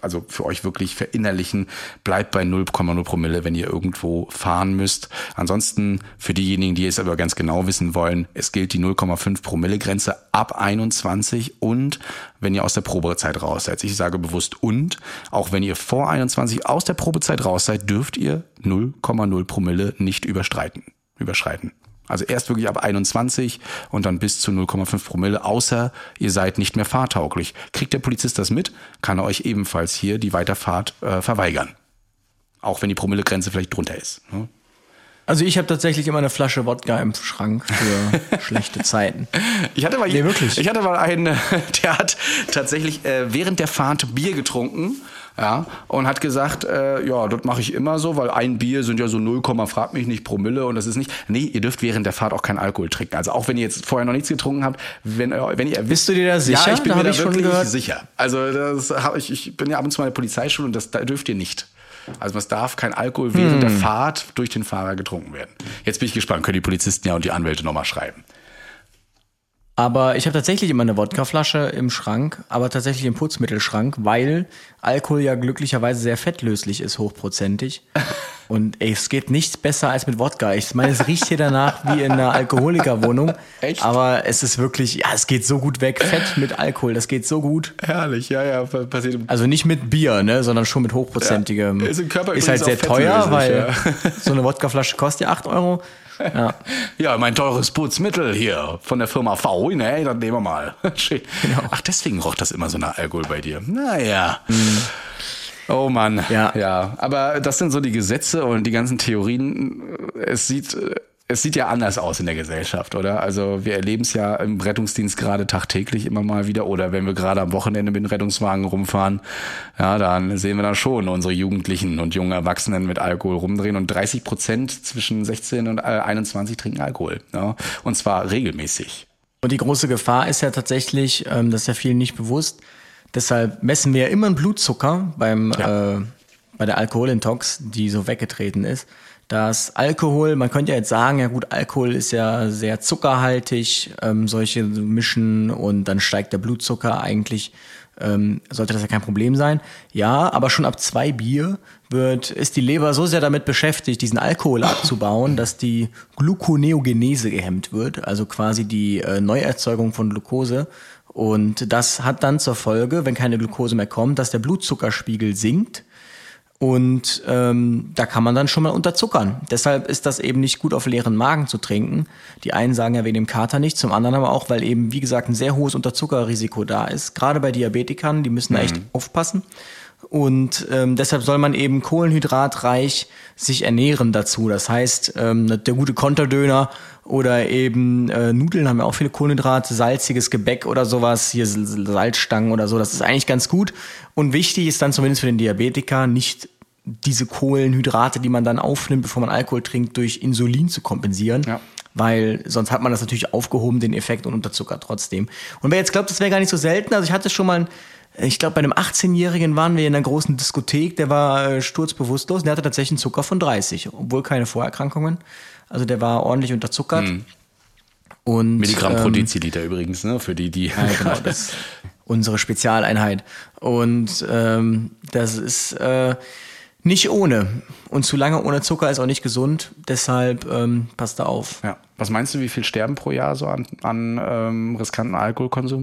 also für euch wirklich verinnerlichen. Bleibt bei 0,0 Promille, wenn ihr irgendwo fahren müsst. Ansonsten für diejenigen, die es aber ganz genau wissen wollen, es gilt die 0,5 Promille Grenze ab 21 und wenn ihr aus der Probezeit raus seid. Ich sage bewusst und, auch wenn ihr vor 21 aus der Probezeit raus seid, dürft ihr 0,0 Promille nicht überstreiten, überschreiten. Also erst wirklich ab 21 und dann bis zu 0,5 Promille, außer ihr seid nicht mehr fahrtauglich. Kriegt der Polizist das mit, kann er euch ebenfalls hier die Weiterfahrt äh, verweigern. Auch wenn die Promillegrenze vielleicht drunter ist. Ne? Also ich habe tatsächlich immer eine Flasche Wodka im Schrank für schlechte Zeiten. Ich hatte mal, Nee, wirklich. Ich hatte mal einen, der hat tatsächlich äh, während der Fahrt Bier getrunken. Ja, und hat gesagt, äh, ja, das mache ich immer so, weil ein Bier sind ja so 0, frag mich nicht Promille und das ist nicht. Nee, ihr dürft während der Fahrt auch keinen Alkohol trinken. Also auch wenn ihr jetzt vorher noch nichts getrunken habt, wenn, wenn ihr Bist du dir da sicher? Ja, ich bin Da mir da ich wirklich sicher. Also das hab ich, ich bin ja ab und zu mal in der Polizeischule und das da dürft ihr nicht. Also es darf kein Alkohol während Hm. der Fahrt durch den Fahrer getrunken werden. Jetzt bin ich gespannt, können die Polizisten ja und die Anwälte nochmal schreiben. Aber ich habe tatsächlich immer eine Wodkaflasche im Schrank, aber tatsächlich im Putzmittelschrank, weil Alkohol ja glücklicherweise sehr fettlöslich ist, hochprozentig. Und ey, es geht nichts besser als mit Wodka. Ich meine, es riecht hier danach wie in einer Alkoholikerwohnung. Echt? Aber es ist wirklich, ja, es geht so gut weg. Fett mit Alkohol, das geht so gut. Herrlich, ja, ja, passiert. Also nicht mit Bier, ne, sondern schon mit hochprozentigem. Ja, ist im Körper ist halt sehr teuer, weil ja. so eine Wodkaflasche kostet ja 8 Euro. Ja. Ja, mein teures Putzmittel hier von der Firma V, ne, dann nehmen wir mal. Schön. Ach, deswegen roch das immer so nach Alkohol bei dir. Naja. Oh Mann. Ja. ja. Aber das sind so die Gesetze und die ganzen Theorien. Es sieht, es sieht ja anders aus in der Gesellschaft, oder? Also wir erleben es ja im Rettungsdienst gerade tagtäglich immer mal wieder. Oder wenn wir gerade am Wochenende mit dem Rettungswagen rumfahren, ja, dann sehen wir da schon unsere Jugendlichen und jungen Erwachsenen mit Alkohol rumdrehen. Und 30 Prozent zwischen 16 und äh, 21 trinken Alkohol. Ja? Und zwar regelmäßig. Und die große Gefahr ist ja tatsächlich, ähm, das ist ja vielen nicht bewusst, deshalb messen wir ja immer einen Blutzucker beim, Ja. äh, bei der Alkoholintox, die so weggetreten ist. Das Alkohol, man könnte ja jetzt sagen, ja gut, Alkohol ist ja sehr zuckerhaltig, ähm, solche mischen und dann steigt der Blutzucker eigentlich, ähm, sollte das ja kein Problem sein. Ja, aber schon ab zwei Bier wird, ist die Leber so sehr damit beschäftigt, diesen Alkohol abzubauen, dass die Gluconeogenese gehemmt wird, also quasi die äh, Neuerzeugung von Glucose. Und das hat dann zur Folge, wenn keine Glucose mehr kommt, dass der Blutzuckerspiegel sinkt. Und ähm, da kann man dann schon mal unterzuckern. Deshalb ist das eben nicht gut auf leeren Magen zu trinken. Die einen sagen ja wegen dem Kater nicht, zum anderen aber auch, weil eben, wie gesagt, ein sehr hohes Unterzuckerrisiko da ist. Gerade bei Diabetikern, die müssen da echt aufpassen. Und ähm, deshalb soll man eben kohlenhydratreich sich ernähren dazu. Das heißt, ähm, der gute Konterdöner oder eben äh, Nudeln haben ja auch viele Kohlenhydrate, salziges Gebäck oder sowas, hier Salzstangen oder so. Das ist eigentlich ganz gut. Und wichtig ist dann zumindest für den Diabetiker nicht diese Kohlenhydrate, die man dann aufnimmt, bevor man Alkohol trinkt, durch Insulin zu kompensieren. Ja. Weil sonst hat man das natürlich aufgehoben, den Effekt und Unterzucker trotzdem. Und wer jetzt glaubt, das wäre gar nicht so selten, also ich hatte schon mal, ich glaube, bei einem 18-Jährigen waren wir in einer großen Diskothek, der war äh, sturzbewusstlos und der hatte tatsächlich einen Zucker von 30, obwohl keine Vorerkrankungen. Also der war ordentlich unterzuckert. Und, Milligramm ähm, pro Deziliter übrigens, ne? Für die, die. ja, genau, das ist unsere Spezialeinheit. Und ähm, das ist äh, nicht ohne. Und zu lange ohne Zucker ist auch nicht gesund. Deshalb ähm, passt da auf. ja. Was meinst du, wie viel sterben pro Jahr so an, an ähm, riskanten Alkoholkonsum?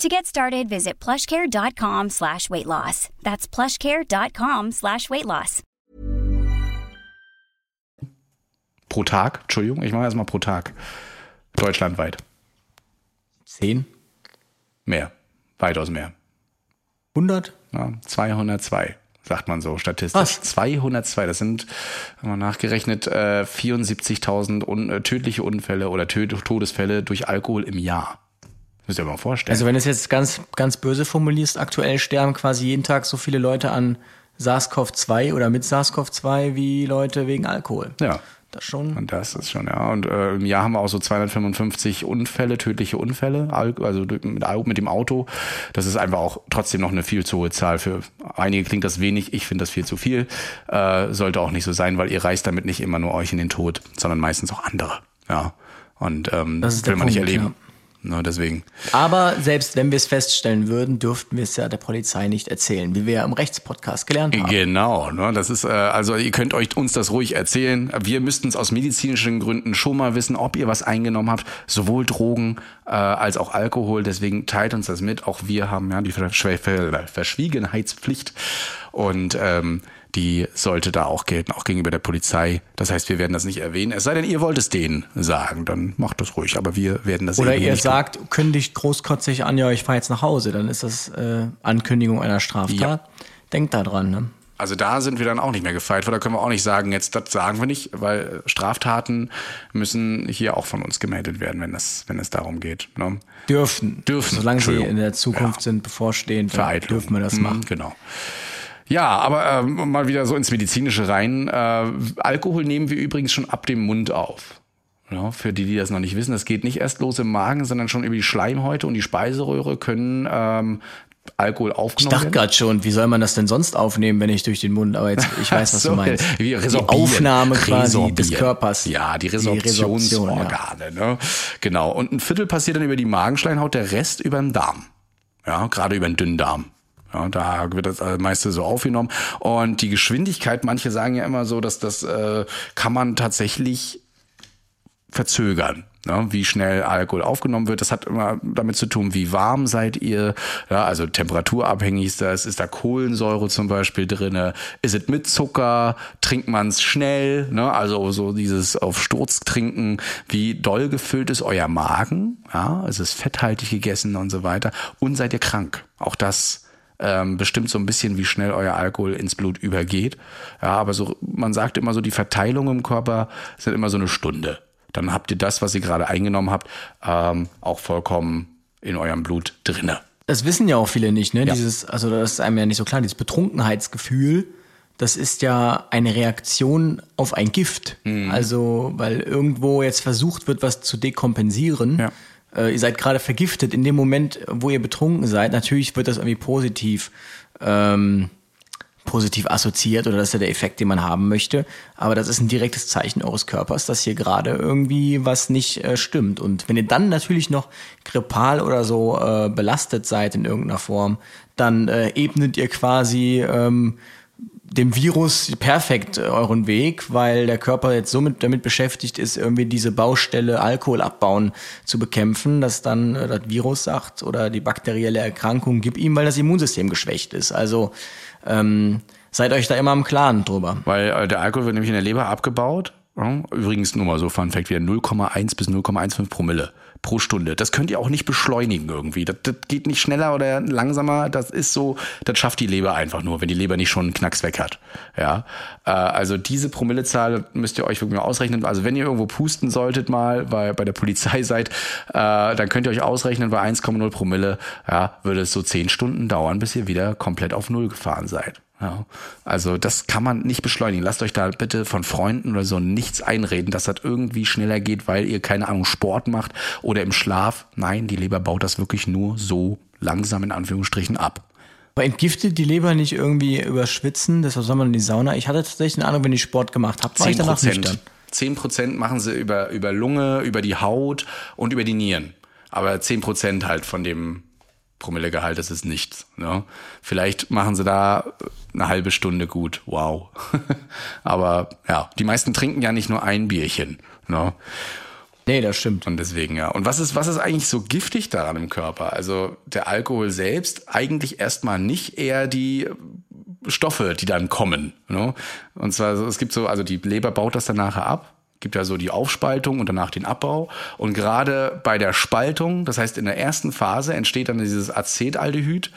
To get started, visit plushcare.com slash weight loss. That's plushcare.com slash weight loss. Pro Tag? Entschuldigung, ich mache erstmal pro Tag. Deutschlandweit. Zehn? Mehr. Weitaus mehr. 100? Ja, 202, sagt man so statistisch. Was? 202, das sind, haben wir nachgerechnet, äh, 74.000 un äh, tödliche Unfälle oder Todesfälle durch Alkohol im Jahr. Müsst ihr mal vorstellen. Also wenn du es jetzt ganz, ganz böse formulierst, aktuell sterben quasi jeden Tag so viele Leute an SARS-CoV-2 oder mit SARS-CoV-2 wie Leute wegen Alkohol. ja. Das schon. Und das ist schon, ja. Und äh, im Jahr haben wir auch so 255 Unfälle, tödliche Unfälle, Al- also mit, mit dem Auto. Das ist einfach auch trotzdem noch eine viel zu hohe Zahl. Für einige klingt das wenig, ich finde das viel zu viel. Äh, sollte auch nicht so sein, weil ihr reißt damit nicht immer nur euch in den Tod, sondern meistens auch andere. Ja. Und ähm, Das will man nicht Punkt, erleben. Ne, deswegen. Aber selbst wenn wir es feststellen würden, dürften wir es ja der Polizei nicht erzählen, wie wir ja im Rechtspodcast gelernt haben. Genau, ne, das ist äh, also ihr könnt euch uns das ruhig erzählen. Wir müssten es aus medizinischen Gründen schon mal wissen, ob ihr was eingenommen habt, sowohl Drogen äh, als auch Alkohol. Deswegen teilt uns das mit. Auch wir haben ja die Verschw- Ver- Verschwiegenheitspflicht und ähm, die sollte da auch gelten, auch gegenüber der Polizei. Das heißt, wir werden das nicht erwähnen. Es sei denn, ihr wollt es denen sagen, dann macht das ruhig. Aber wir werden das Oder ihr nicht tun. sagt, kündigt großkotzig an, ja, ich fahre jetzt nach Hause, dann ist das äh, Ankündigung einer Straftat. Ja. Denkt da dran, ne? Also da sind wir dann auch nicht mehr gefeit, weil da können wir auch nicht sagen, jetzt das sagen wir nicht, weil Straftaten müssen hier auch von uns gemeldet werden, wenn es, wenn es darum geht. Ne? Dürfen. Dürfen. Solange sie in der Zukunft Ja. sind, bevorstehend, Vereitlung. dürfen wir das Mhm, machen. Genau. Ja, aber ähm, mal wieder so ins Medizinische rein. Äh, Alkohol nehmen wir übrigens schon ab dem Mund auf. Ja, für die, die das noch nicht wissen, das geht nicht erst los im Magen, sondern schon über die Schleimhäute und die Speiseröhre können ähm, Alkohol Ich aufgenommen dachte werden. gerade schon, wie soll man das denn sonst aufnehmen, wenn ich durch den Mund, aber jetzt, ich weiß, was So, du meinst. Wie Die. Aufnahme quasi Resorbieren. des Körpers. Ja, die Resorption, Resorptionsorgane. Ne? Genau. Und ein Viertel passiert dann über die Magenschleimhaut, der Rest über den Darm. Ja, gerade über den Dünndarm. Ja, da wird das meiste so aufgenommen. Und die Geschwindigkeit, manche sagen ja immer so, dass das äh, kann man tatsächlich verzögern. Ne, wie schnell Alkohol aufgenommen wird, das hat immer damit zu tun, wie warm seid ihr, ja, also temperaturabhängig ist das, ist da Kohlensäure zum Beispiel drinne, ist es mit Zucker, trinkt man es schnell, ne, also so dieses auf Sturz trinken, wie doll gefüllt ist euer Magen, ja, ist es fetthaltig gegessen und so weiter. Und seid ihr krank, auch das ähm, bestimmt so ein bisschen, wie schnell euer Alkohol ins Blut übergeht. Ja, aber so, man sagt immer so, die Verteilung im Körper sind immer so eine Stunde. Dann habt ihr das, was ihr gerade eingenommen habt, ähm, auch vollkommen in eurem Blut drinne. Das wissen ja auch viele nicht, ne? Ja. Dieses, also das ist einem ja nicht so klar, dieses Betrunkenheitsgefühl, das ist ja eine Reaktion auf ein Gift. Mhm. Also, weil irgendwo jetzt versucht wird, was zu dekompensieren. Ja. Äh, ihr seid gerade vergiftet in dem Moment, wo ihr betrunken seid. Natürlich wird das irgendwie positiv, ähm, positiv assoziiert oder das ist ja der Effekt, den man haben möchte. Aber das ist ein direktes Zeichen eures Körpers, dass hier gerade irgendwie was nicht äh, stimmt. Und wenn ihr dann natürlich noch grippal oder so äh, belastet seid in irgendeiner Form, dann äh, ebnet ihr quasi ähm, dem Virus perfekt äh, euren Weg, weil der Körper jetzt so mit, damit beschäftigt ist, irgendwie diese Baustelle Alkohol abbauen zu bekämpfen, dass dann äh, das Virus sagt oder die bakterielle Erkrankung gib ihm, weil das Immunsystem geschwächt ist. Also ähm, seid euch da immer im Klaren drüber. Weil äh, der Alkohol wird nämlich in der Leber abgebaut. Übrigens nur mal so Fun Fact, wieder 0,1 bis 0,15 Promille pro Stunde. Das könnt ihr auch nicht beschleunigen irgendwie. Das, das geht nicht schneller oder langsamer. Das ist so, das schafft die Leber einfach nur, wenn die Leber nicht schon einen Knacks weg hat. Ja, äh, also diese Promillezahl müsst ihr euch wirklich mal ausrechnen. Also wenn ihr irgendwo pusten solltet mal, weil bei der Polizei seid, äh, dann könnt ihr euch ausrechnen, bei 1,0 Promille, ja, würde es so 10 Stunden dauern, bis ihr wieder komplett auf Null gefahren seid. Ja, also das kann man nicht beschleunigen. Lasst euch da bitte von Freunden oder so nichts einreden, dass das irgendwie schneller geht, weil ihr keine Ahnung Sport macht oder im Schlaf. Nein, die Leber baut das wirklich nur so langsam in Anführungsstrichen ab. Aber entgiftet die Leber nicht irgendwie über Schwitzen? Das soll man in die Sauna. Ich hatte tatsächlich eine Ahnung, wenn ich Sport gemacht habe, war ich danach nüchtern. 10 Prozent machen sie über, über Lunge, über die Haut und über die Nieren. Aber 10 Prozent halt von dem Promillegehalt, das ist nichts. Ne? Vielleicht machen sie da eine halbe Stunde gut. Wow. Aber ja, die meisten trinken ja nicht nur ein Bierchen. Ne? Nee, das stimmt. Und deswegen, ja. Und was ist, was ist eigentlich so giftig daran im Körper? Also der Alkohol selbst eigentlich erstmal nicht eher die Stoffe, die dann kommen. Ne? Und zwar, es gibt so, also die Leber baut das dann nachher ab. Gibt ja so die Aufspaltung und danach den Abbau. Und gerade bei der Spaltung, das heißt in der ersten Phase, entsteht dann dieses Acetaldehyd.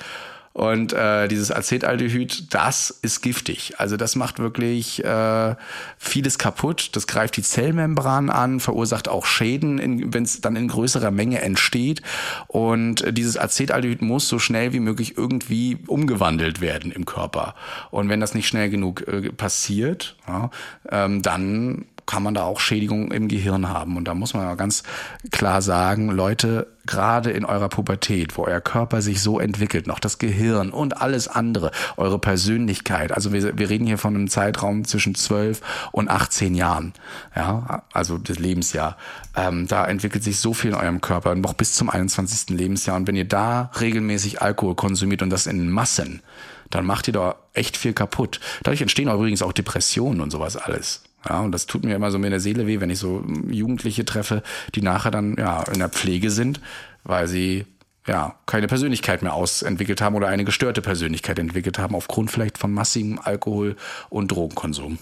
Und äh, dieses Acetaldehyd, das ist giftig. Also das macht wirklich äh, vieles kaputt. Das greift die Zellmembran an, verursacht auch Schäden, wenn es dann in größerer Menge entsteht. Und äh, dieses Acetaldehyd muss so schnell wie möglich irgendwie umgewandelt werden im Körper. Und wenn das nicht schnell genug äh, passiert, ja, ähm, dann kann man da auch Schädigungen im Gehirn haben. Und da muss man mal ganz klar sagen, Leute, gerade in eurer Pubertät, wo euer Körper sich so entwickelt, noch das Gehirn und alles andere, eure Persönlichkeit, also wir, wir reden hier von einem Zeitraum zwischen 12 und 18 Jahren, ja, also das Lebensjahr, ähm, da entwickelt sich so viel in eurem Körper, noch bis zum 21. Lebensjahr. Und wenn ihr da regelmäßig Alkohol konsumiert und das in Massen, dann macht ihr da echt viel kaputt. Dadurch entstehen übrigens auch Depressionen und sowas alles. Ja, und das tut mir immer so in der Seele weh, wenn ich so Jugendliche treffe, die nachher dann ja in der Pflege sind, weil sie ja keine Persönlichkeit mehr ausentwickelt haben oder eine gestörte Persönlichkeit entwickelt haben aufgrund vielleicht von massivem Alkohol und Drogenkonsum.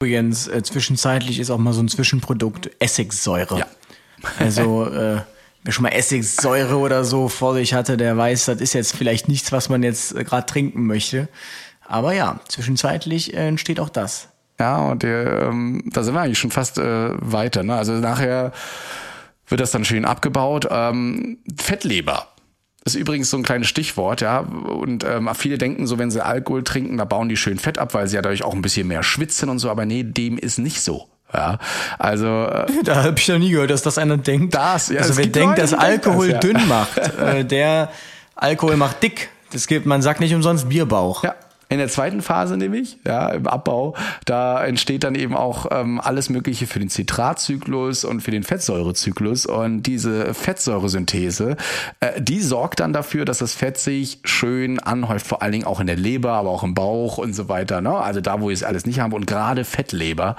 Übrigens, äh, zwischenzeitlich ist auch mal so ein Zwischenprodukt Essigsäure. Ja. Also, äh, wer schon mal Essigsäure oder so vor sich hatte, der weiß, das ist jetzt vielleicht nichts, was man jetzt äh, gerade trinken möchte. Aber ja, zwischenzeitlich äh, entsteht auch das. Ja, und der, ähm, da sind wir eigentlich schon fast äh, weiter. Ne? Also nachher wird das dann schön abgebaut. Ähm, Fettleber ist übrigens so ein kleines Stichwort, ja. Und ähm, viele denken so, wenn sie Alkohol trinken, da bauen die schön Fett ab, weil sie ja dadurch auch ein bisschen mehr schwitzen und so. Aber nee, dem ist nicht so. Ja, also äh, da habe ich ja nie gehört, dass das einer denkt. Das, ja, also wer denkt, dass Alkohol das, ja. dünn macht, äh, der Alkohol macht dick. Das gibt, man sagt nicht umsonst Bierbauch. Ja, in der zweiten Phase nämlich, ja, im Abbau, da entsteht dann eben auch ähm, alles Mögliche für den Zitratzyklus und für den Fettsäurezyklus. Und diese Fettsäuresynthese, äh, die sorgt dann dafür, dass das Fett sich schön anhäuft, vor allen Dingen auch in der Leber, aber auch im Bauch und so weiter. Ne? Also da, wo ich es alles nicht habe. Und gerade Fettleber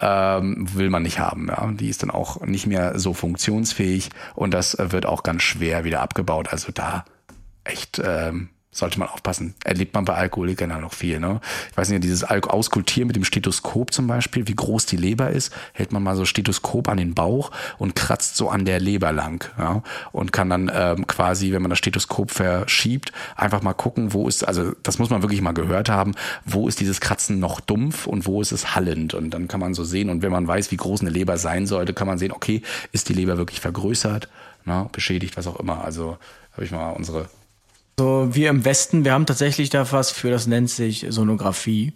ähm, will man nicht haben. Ja? Die ist dann auch nicht mehr so funktionsfähig und das wird auch ganz schwer wieder abgebaut. Also da echt. Ähm, sollte man aufpassen. Erlebt man bei Alkoholikern ja noch viel. Ne? Ich weiß nicht, dieses Al Auskultieren mit dem Stethoskop zum Beispiel, wie groß die Leber ist, hält man mal so Stethoskop an den Bauch und kratzt so an der Leber lang. Ja? Und kann dann ähm, quasi, wenn man das Stethoskop verschiebt, einfach mal gucken, wo ist, also das muss man wirklich mal gehört haben, wo ist dieses Kratzen noch dumpf und wo ist es hallend. Und dann kann man so sehen, und wenn man weiß, wie groß eine Leber sein sollte, kann man sehen, okay, ist die Leber wirklich vergrößert, ne? beschädigt, was auch immer. Also habe ich mal unsere so, wir im Westen, wir haben tatsächlich da was für, das nennt sich Sonographie.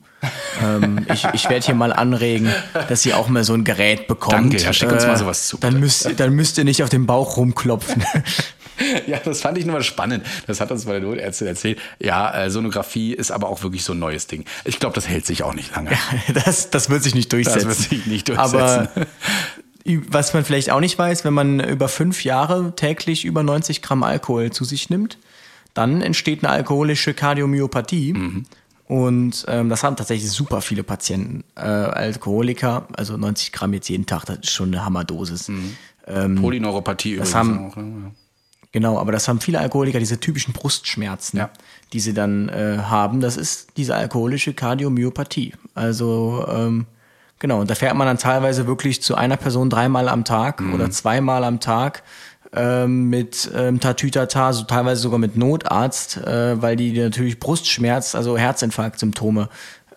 ähm, ich ich werde hier mal anregen, dass ihr auch mal so ein Gerät bekommt. Danke, ja, schick uns äh, mal sowas zu. Dann müsst, dann müsst ihr nicht auf den Bauch rumklopfen. ja, das fand ich nur mal spannend. Das hat uns bei der Notärztin erzählt. Ja, äh, Sonographie ist aber auch wirklich so ein neues Ding. Ich glaube, das hält sich auch nicht lange. Ja, das, das wird sich nicht durchsetzen. Das wird sich nicht durchsetzen. Aber was man vielleicht auch nicht weiß, wenn man über fünf Jahre täglich über 90 Gramm Alkohol zu sich nimmt, dann entsteht eine alkoholische Kardiomyopathie. Mhm. Und ähm, das haben tatsächlich super viele Patienten. Äh, Alkoholiker, also 90 Gramm jetzt jeden Tag, das ist schon eine Hammerdosis. Mhm. Ähm, Polyneuropathie das haben, auch, ja. Genau, aber das haben viele Alkoholiker, diese typischen Brustschmerzen, ja. die sie dann äh, haben. Das ist diese alkoholische Kardiomyopathie. Also ähm, genau, und da fährt man dann teilweise wirklich zu einer Person dreimal am Tag mhm. oder zweimal am Tag ähm, mit ähm, Tatütata, so teilweise sogar mit Notarzt, äh, weil die natürlich Brustschmerz, also Herzinfarktsymptome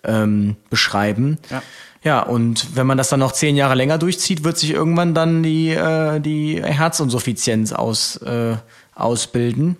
ähm, beschreiben. Ja. Ja, und wenn man das dann noch zehn Jahre länger durchzieht, wird sich irgendwann dann die, äh, die Herzinsuffizienz aus, äh, ausbilden.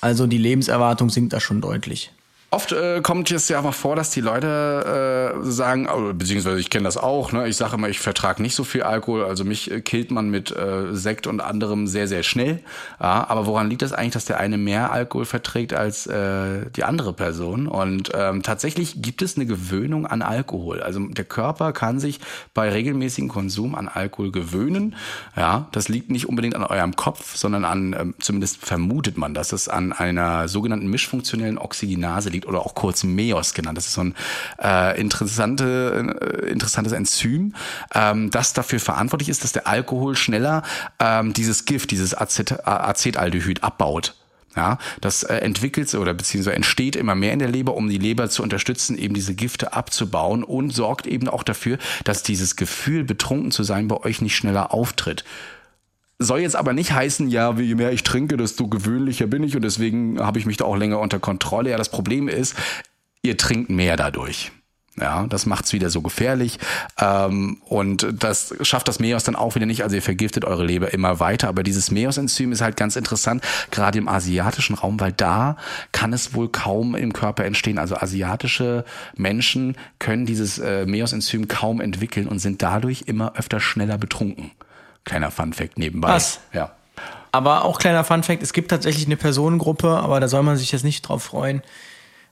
Also die Lebenserwartung sinkt da schon deutlich. Oft äh, kommt es ja auch vor, dass die Leute äh, sagen, beziehungsweise ich kenne das auch, ne? ich sage immer, ich vertrage nicht so viel Alkohol, also mich äh, killt man mit äh, Sekt und anderem sehr, sehr schnell. Ja, aber woran liegt das eigentlich, dass der eine mehr Alkohol verträgt als äh, die andere Person? Und ähm, tatsächlich gibt es eine Gewöhnung an Alkohol. Also der Körper kann sich bei regelmäßigem Konsum an Alkohol gewöhnen. Ja, das liegt nicht unbedingt an eurem Kopf, sondern an, ähm, zumindest vermutet man, dass es an einer sogenannten mischfunktionellen Oxygenase liegt liegt oder auch kurz MEOS genannt. Das ist so ein äh, interessante, äh, interessantes Enzym, ähm, das dafür verantwortlich ist, dass der Alkohol schneller ähm, dieses Gift, dieses Acet Acetaldehyd abbaut. Ja, das äh, entwickelt oder beziehungsweise entsteht immer mehr in der Leber, um die Leber zu unterstützen, eben diese Gifte abzubauen und sorgt eben auch dafür, dass dieses Gefühl, betrunken zu sein, bei euch nicht schneller auftritt. Soll jetzt aber nicht heißen, ja, je mehr ich trinke, desto gewöhnlicher bin ich und deswegen habe ich mich da auch länger unter Kontrolle. Ja, das Problem ist, ihr trinkt mehr dadurch. Ja, das macht's wieder so gefährlich. Ähm, und das schafft das Meos dann auch wieder nicht. Also ihr vergiftet eure Leber immer weiter. Aber dieses Meos-Enzym ist halt ganz interessant, gerade im asiatischen Raum, weil da kann es wohl kaum im Körper entstehen. Also asiatische Menschen können dieses äh, Meos-Enzym kaum entwickeln und sind dadurch immer öfter schneller betrunken. Kleiner Funfact nebenbei. Was? Ja. Aber auch kleiner Funfact, es gibt tatsächlich eine Personengruppe, aber da soll man sich jetzt nicht drauf freuen.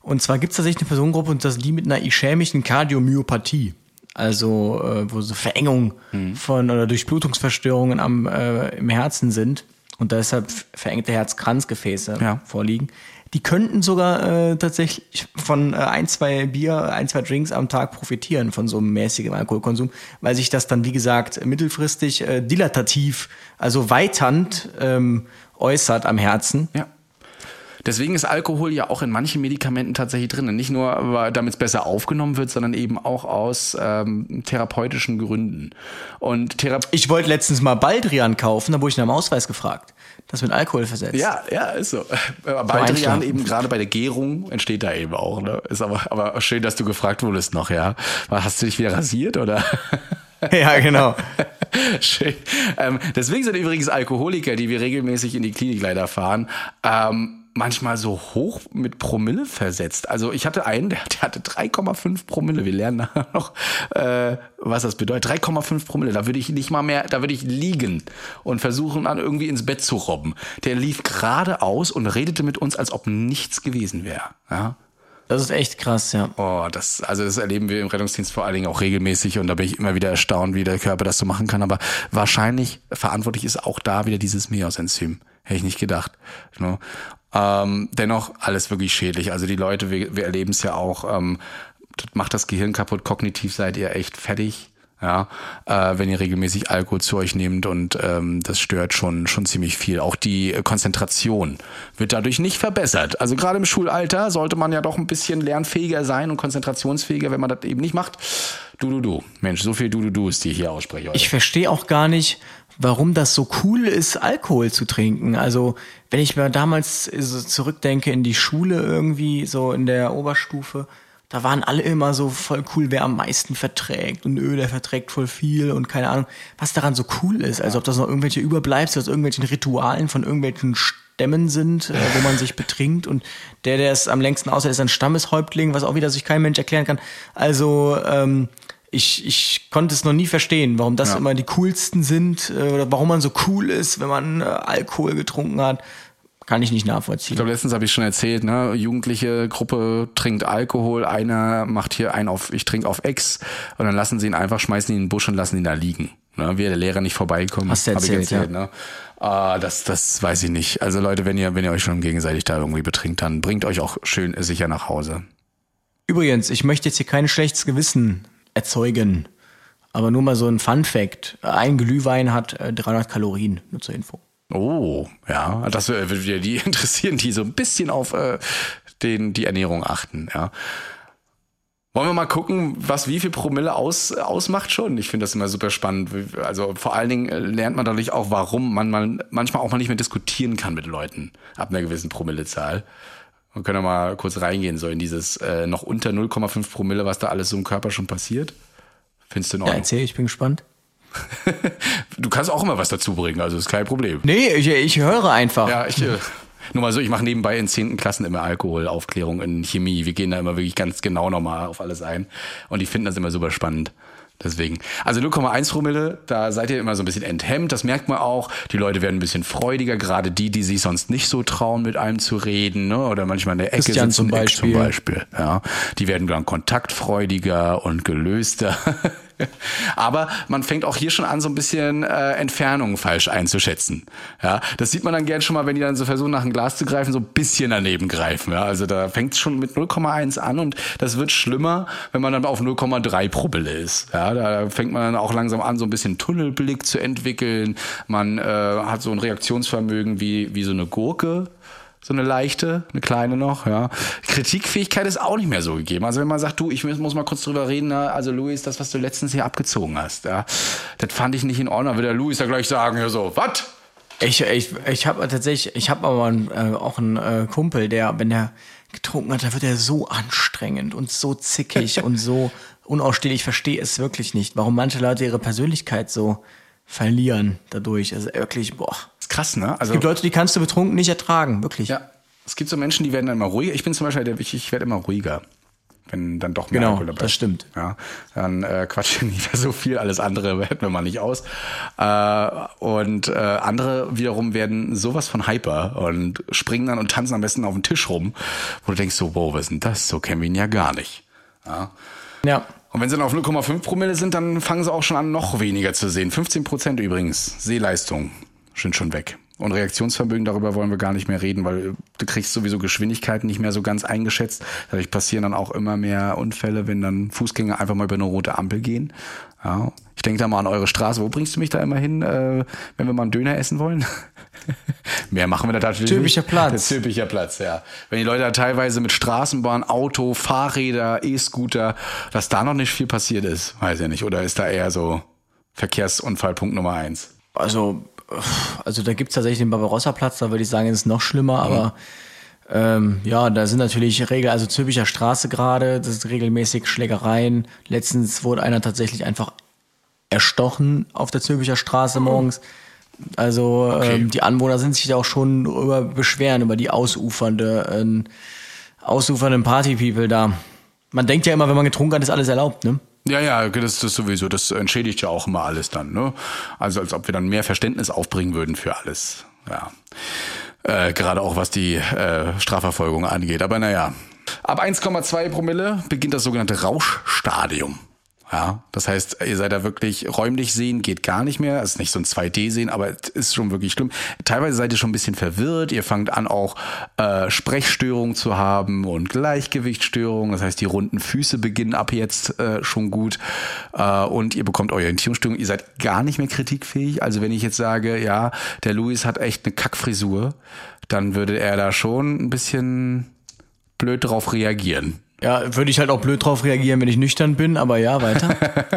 Und zwar gibt es tatsächlich eine Personengruppe und das ist die mit einer ischämischen Kardiomyopathie. Also äh, wo so Verengung mhm. von oder Durchblutungsverstörungen am, äh, im Herzen sind und deshalb verengte Herzkranzgefäße ja. vorliegen. Die könnten sogar äh, tatsächlich von äh, ein, zwei Bier, ein, zwei Drinks am Tag profitieren von so einem mäßigen Alkoholkonsum, weil sich das dann, wie gesagt, mittelfristig äh, dilatativ, also weiternd ähm, äußert am Herzen. Ja. Deswegen ist Alkohol ja auch in manchen Medikamenten tatsächlich drin. Nicht nur, damit es besser aufgenommen wird, sondern eben auch aus ähm, therapeutischen Gründen. Und Thera ich wollte letztens mal Baldrian kaufen, da wurde ich nach dem Ausweis gefragt. Das mit Alkohol versetzt. Ja, ja, ist so. Baldrian eben gerade bei der Gärung entsteht da eben auch. Ne? Ist aber, aber schön, dass du gefragt wurdest noch, ja. Hast du dich wieder rasiert oder? ja, genau. Schön. Ähm, deswegen sind übrigens Alkoholiker, die wir regelmäßig in die Klinik leider fahren, ähm, manchmal so hoch mit Promille versetzt. Also ich hatte einen, der, der hatte 3,5 Promille. Wir lernen nachher noch, äh, was das bedeutet. 3,5 Promille. Da würde ich nicht mal mehr, da würde ich liegen und versuchen, an irgendwie ins Bett zu robben. Der lief geradeaus und redete mit uns, als ob nichts gewesen wäre. Ja. Das ist echt krass, ja. Oh, das, also das erleben wir im Rettungsdienst vor allen Dingen auch regelmäßig und da bin ich immer wieder erstaunt, wie der Körper das so machen kann. Aber wahrscheinlich verantwortlich ist auch da wieder dieses Meos-Enzym. Hätte ich nicht gedacht. Ähm, dennoch alles wirklich schädlich. Also die Leute, wir, wir erleben es ja auch, ähm, macht das Gehirn kaputt, kognitiv seid ihr echt fertig. Ja, äh, wenn ihr regelmäßig Alkohol zu euch nehmt und ähm, das stört schon schon ziemlich viel. Auch die Konzentration wird dadurch nicht verbessert. Also gerade im Schulalter sollte man ja doch ein bisschen lernfähiger sein und konzentrationsfähiger, wenn man das eben nicht macht. Du du du, Mensch, so viel du du du ist die hier ausspreche. Ich verstehe auch gar nicht, warum das so cool ist, Alkohol zu trinken. Also wenn ich mir damals so zurückdenke in die Schule irgendwie, so in der Oberstufe, da waren alle immer so voll cool, wer am meisten verträgt und öh, der verträgt voll viel und keine Ahnung, was daran so cool ist. Also ob das noch irgendwelche Überbleibsel aus irgendwelchen Ritualen von irgendwelchen Stämmen sind, äh, wo man sich betrinkt und der, der es am längsten aushält, ist ein Stammeshäuptling, was auch wieder sich kein Mensch erklären kann. Also ähm, ich, ich konnte es noch nie verstehen, warum das ja. immer die coolsten sind äh, oder warum man so cool ist, wenn man äh, Alkohol getrunken hat. Kann ich nicht nachvollziehen. Ich glaube, letztens habe ich schon erzählt, ne, jugendliche Gruppe trinkt Alkohol, einer macht hier einen auf, ich trinke auf Ex und dann lassen sie ihn einfach, schmeißen ihn in den Busch und lassen ihn da liegen. Ne, wie der Lehrer nicht vorbeikommt. Hast du erzählt, ich erzählt, ja. ne? Ah, das, das weiß ich nicht. Also Leute, wenn ihr, wenn ihr euch schon gegenseitig da irgendwie betrinkt, dann bringt euch auch schön sicher nach Hause. Übrigens, ich möchte jetzt hier kein schlechtes Gewissen erzeugen. Aber nur mal so ein Fun Fact. Ein Glühwein hat 300 äh, Kalorien, nur zur Info. Oh, ja, das würde wieder die interessieren, die so ein bisschen auf äh, den, die Ernährung achten, ja. Wollen wir mal gucken, was wie viel Promille aus, ausmacht schon? Ich finde das immer super spannend. Also vor allen Dingen äh, lernt man dadurch auch, warum man mal, manchmal auch mal nicht mehr diskutieren kann mit Leuten ab einer gewissen Promillezahl. Wir können ja mal kurz reingehen, so in dieses äh, noch unter 0,5 Promille, was da alles so im Körper schon passiert. Findest du in Ordnung? Ja, erzähl, ich bin gespannt. du kannst auch immer was dazu bringen, also ist kein Problem. Nee, ich, ich höre einfach. Ja, ich. Äh, nur mal so, ich mache nebenbei in zehnten Klassen immer Alkoholaufklärung in Chemie. Wir gehen da immer wirklich ganz genau nochmal auf alles ein. Und die finden das immer super spannend. Deswegen. Also 0,1 Promille, da seid ihr immer so ein bisschen enthemmt. Das merkt man auch. Die Leute werden ein bisschen freudiger, gerade die, die sich sonst nicht so trauen, mit einem zu reden, ne? Oder manchmal in der Ecke Christian sitzen. Zum Beispiel. zum Beispiel. Ja. Die werden dann kontaktfreudiger und gelöster. Aber man fängt auch hier schon an, so ein bisschen äh, Entfernungen falsch einzuschätzen. Ja, das sieht man dann gern schon mal, wenn die dann so versuchen, nach ein Glas zu greifen, so ein bisschen daneben greifen. Ja, also da fängt es schon mit 0,1 an und das wird schlimmer, wenn man dann auf 0,3 Promille ist. Ja, da fängt man dann auch langsam an, so ein bisschen Tunnelblick zu entwickeln. Man äh, hat so ein Reaktionsvermögen wie, wie so eine Gurke so eine leichte, eine kleine noch, ja. Kritikfähigkeit ist auch nicht mehr so gegeben. Also wenn man sagt, du, ich muss mal kurz drüber reden, na, also Luis, das, was du letztens hier abgezogen hast, ja, das fand ich nicht in Ordnung. Wird der Luis ja gleich sagen, ja so, was? Ich, ich, ich habe tatsächlich, ich habe aber einen, äh, auch einen äh, Kumpel, der, wenn er getrunken hat, da wird er so anstrengend und so zickig und so unausstehlich. Ich verstehe es wirklich nicht, warum manche Leute ihre Persönlichkeit so verlieren dadurch. Also wirklich, boah ist krass, ne? Also, es gibt Leute, die kannst du betrunken nicht ertragen, wirklich. Ja. Es gibt so Menschen, die werden dann immer ruhiger. Ich bin zum Beispiel, der, ich, ich werde immer ruhiger wenn dann doch mehr genau, Alkohol dabei ist. das stimmt. Ja, dann äh, quatschen nicht mehr so viel, alles andere hätten wir mal nicht aus. Äh, und äh, andere wiederum werden sowas von hyper und springen dann und tanzen am besten auf den Tisch rum, wo du denkst so, wow, was ist denn das? So kennen wir ihn ja gar nicht. Ja. ja. Und wenn sie dann auf 0,5 Promille sind, dann fangen sie auch schon an, noch weniger zu sehen. 15 Prozent übrigens, Sehleistung sind schon weg. Und Reaktionsvermögen, darüber wollen wir gar nicht mehr reden, weil du kriegst sowieso Geschwindigkeiten nicht mehr so ganz eingeschätzt. Dadurch passieren dann auch immer mehr Unfälle, wenn dann Fußgänger einfach mal über eine rote Ampel gehen. Ja, ich denke da mal an eure Straße. Wo bringst du mich da immer hin, äh, wenn wir mal einen Döner essen wollen? Mehr machen wir da tatsächlich Zülpicher nicht. Platz. Der Zülpicher Platz, ja. Wenn die Leute da teilweise mit Straßenbahn, Auto, Fahrräder, E-Scooter, dass da noch nicht viel passiert ist, weiß ich nicht. Oder ist da eher so Verkehrsunfallpunkt Nummer eins? Also, also da gibt's tatsächlich den Barbarossa-Platz, da würde ich sagen, ist es noch schlimmer, aber ähm, ja, da sind natürlich Regeln, also Zülpicher Straße gerade, das ist regelmäßig Schlägereien. Letztens wurde einer tatsächlich einfach erstochen auf der Zülpicher Straße morgens. Also ähm, die Anwohner sind sich da auch schon über beschweren über die ausufernde, äh, ausufernden Party-People da. Man denkt ja immer, wenn man getrunken hat, ist alles erlaubt, ne? Ja, ja, das ist sowieso, das entschädigt ja auch immer alles dann, ne? Also als ob wir dann mehr Verständnis aufbringen würden für alles. Ja. Äh, gerade auch was die äh, Strafverfolgung angeht. Aber naja. Ab 1,2 Promille beginnt das sogenannte Rauschstadium. Ja, das heißt, ihr seid da wirklich räumlich sehen, geht gar nicht mehr. Es ist nicht so ein 2D-Sehen, aber es ist schon wirklich schlimm. Teilweise seid ihr schon ein bisschen verwirrt. Ihr fangt an, auch äh, Sprechstörungen zu haben und Gleichgewichtsstörungen. Das heißt, die runden Füße beginnen ab jetzt äh, schon gut. Äh, und ihr bekommt Orientierungsstörungen. Ihr seid gar nicht mehr kritikfähig. Also wenn ich jetzt sage, ja, der Luis hat echt eine Kackfrisur, dann würde er da schon ein bisschen blöd drauf reagieren. Ja, würde ich halt auch blöd drauf reagieren, wenn ich nüchtern bin, aber ja, weiter.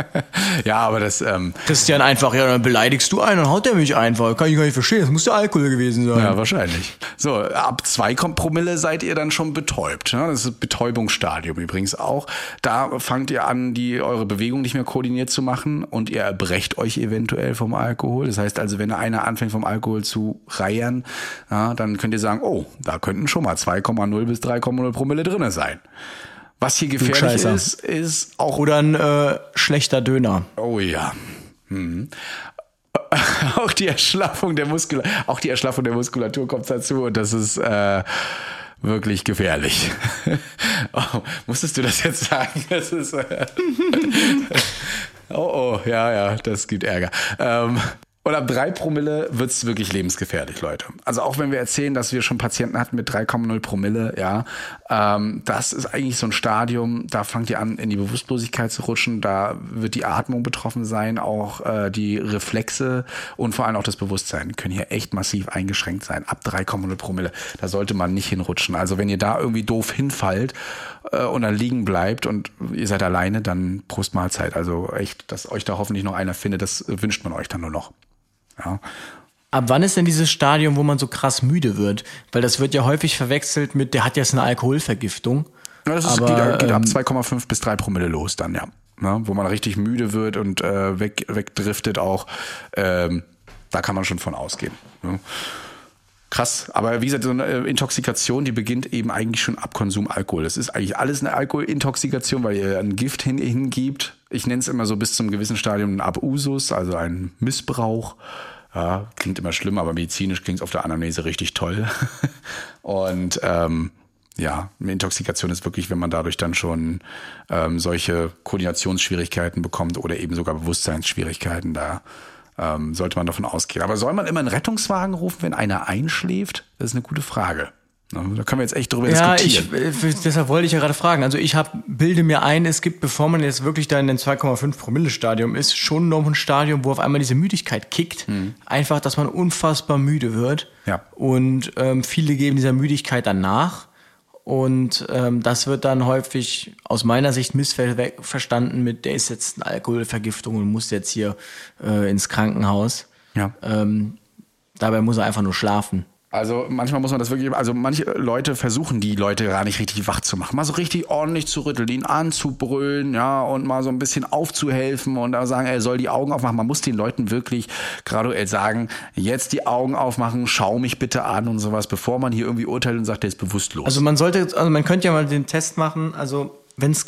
ja, aber das. Ähm, Christian einfach, ja, dann beleidigst du einen und haut er mich einfach. Kann ich gar nicht verstehen. Das muss der Alkohol gewesen sein. Ja, wahrscheinlich. So, ab zwei Promille seid ihr dann schon betäubt. Ne? Das ist Betäubungsstadium übrigens auch. Da fangt ihr an, die eure Bewegung nicht mehr koordiniert zu machen und ihr erbrecht euch eventuell vom Alkohol. Das heißt also, wenn einer anfängt vom Alkohol zu reiern, ja, dann könnt ihr sagen, oh, da könnten schon mal 2,0 bis 3,0 Promille drinne sein. Was hier gefährlich ist, ist auch. Oder ein äh, schlechter Döner. Oh ja. Hm. Auch die Erschlaffung der Muskulatur, auch die Erschlaffung der Muskulatur kommt dazu und das ist äh, wirklich gefährlich. oh, musstest du das jetzt sagen? Das ist, äh oh, oh, ja, ja, das gibt Ärger. Ähm, und ab drei Promille wird's wirklich lebensgefährlich, Leute. Also auch wenn wir erzählen, dass wir schon Patienten hatten mit 3,0 Promille, ja, ähm, das ist eigentlich so ein Stadium, da fangt ihr an, in die Bewusstlosigkeit zu rutschen, da wird die Atmung betroffen sein, auch äh, die Reflexe und vor allem auch das Bewusstsein können hier echt massiv eingeschränkt sein. Ab 3,0 Promille, da sollte man nicht hinrutschen. Also wenn ihr da irgendwie doof hinfallt äh, und dann liegen bleibt und ihr seid alleine, dann Prost Mahlzeit. Also echt, dass euch da hoffentlich noch einer findet, das wünscht man euch dann nur noch. Ja. Ab wann ist denn dieses Stadium, wo man so krass müde wird? Weil das wird ja häufig verwechselt mit, der hat jetzt eine Alkoholvergiftung. Ja, das ist, Aber, geht, geht ab 2,5 bis 3 Promille los dann, ja. ja. Wo man richtig müde wird und äh, weg, wegdriftet auch. Ähm, da kann man schon von ausgehen. Ja. Krass, aber wie gesagt, so eine Intoxikation, die beginnt eben eigentlich schon ab Konsum Alkohol. Das ist eigentlich alles eine Alkoholintoxikation, weil ihr ein Gift hin, hingibt. Ich nenne es immer so bis zum gewissen Stadium ein Abusus, also ein Missbrauch. Ja, klingt immer schlimm, aber medizinisch klingt es auf der Anamnese richtig toll. Und ähm, ja, eine Intoxikation ist wirklich, wenn man dadurch dann schon ähm, solche Koordinationsschwierigkeiten bekommt oder eben sogar Bewusstseinsschwierigkeiten da ähm, sollte man davon ausgehen. Aber soll man immer einen Rettungswagen rufen, wenn einer einschläft? Das ist eine gute Frage. Da können wir jetzt echt drüber ja, diskutieren. Ich, äh, deshalb wollte ich ja gerade fragen. Also ich hab, bilde mir ein, es gibt, bevor man jetzt wirklich da in den 2,5 Promille Stadium ist, schon noch ein Stadium, wo auf einmal diese Müdigkeit kickt. Mhm. Einfach, dass man unfassbar müde wird. Ja. Und ähm, viele geben dieser Müdigkeit dann nach. Und ähm, das wird dann häufig aus meiner Sicht missverstanden mit, der ist jetzt eine Alkoholvergiftung und muss jetzt hier äh, ins Krankenhaus. Ja. Ähm, dabei muss er einfach nur schlafen. Also manchmal muss man das wirklich, also manche Leute versuchen die Leute gar nicht richtig wach zu machen, mal so richtig ordentlich zu rütteln, ihn anzubrüllen, ja, und mal so ein bisschen aufzuhelfen und da sagen, er soll die Augen aufmachen. Man muss den Leuten wirklich graduell sagen, jetzt die Augen aufmachen, schau mich bitte an und sowas, bevor man hier irgendwie urteilt und sagt, der ist bewusstlos. Also man sollte, also man könnte ja mal den Test machen, also wenn es,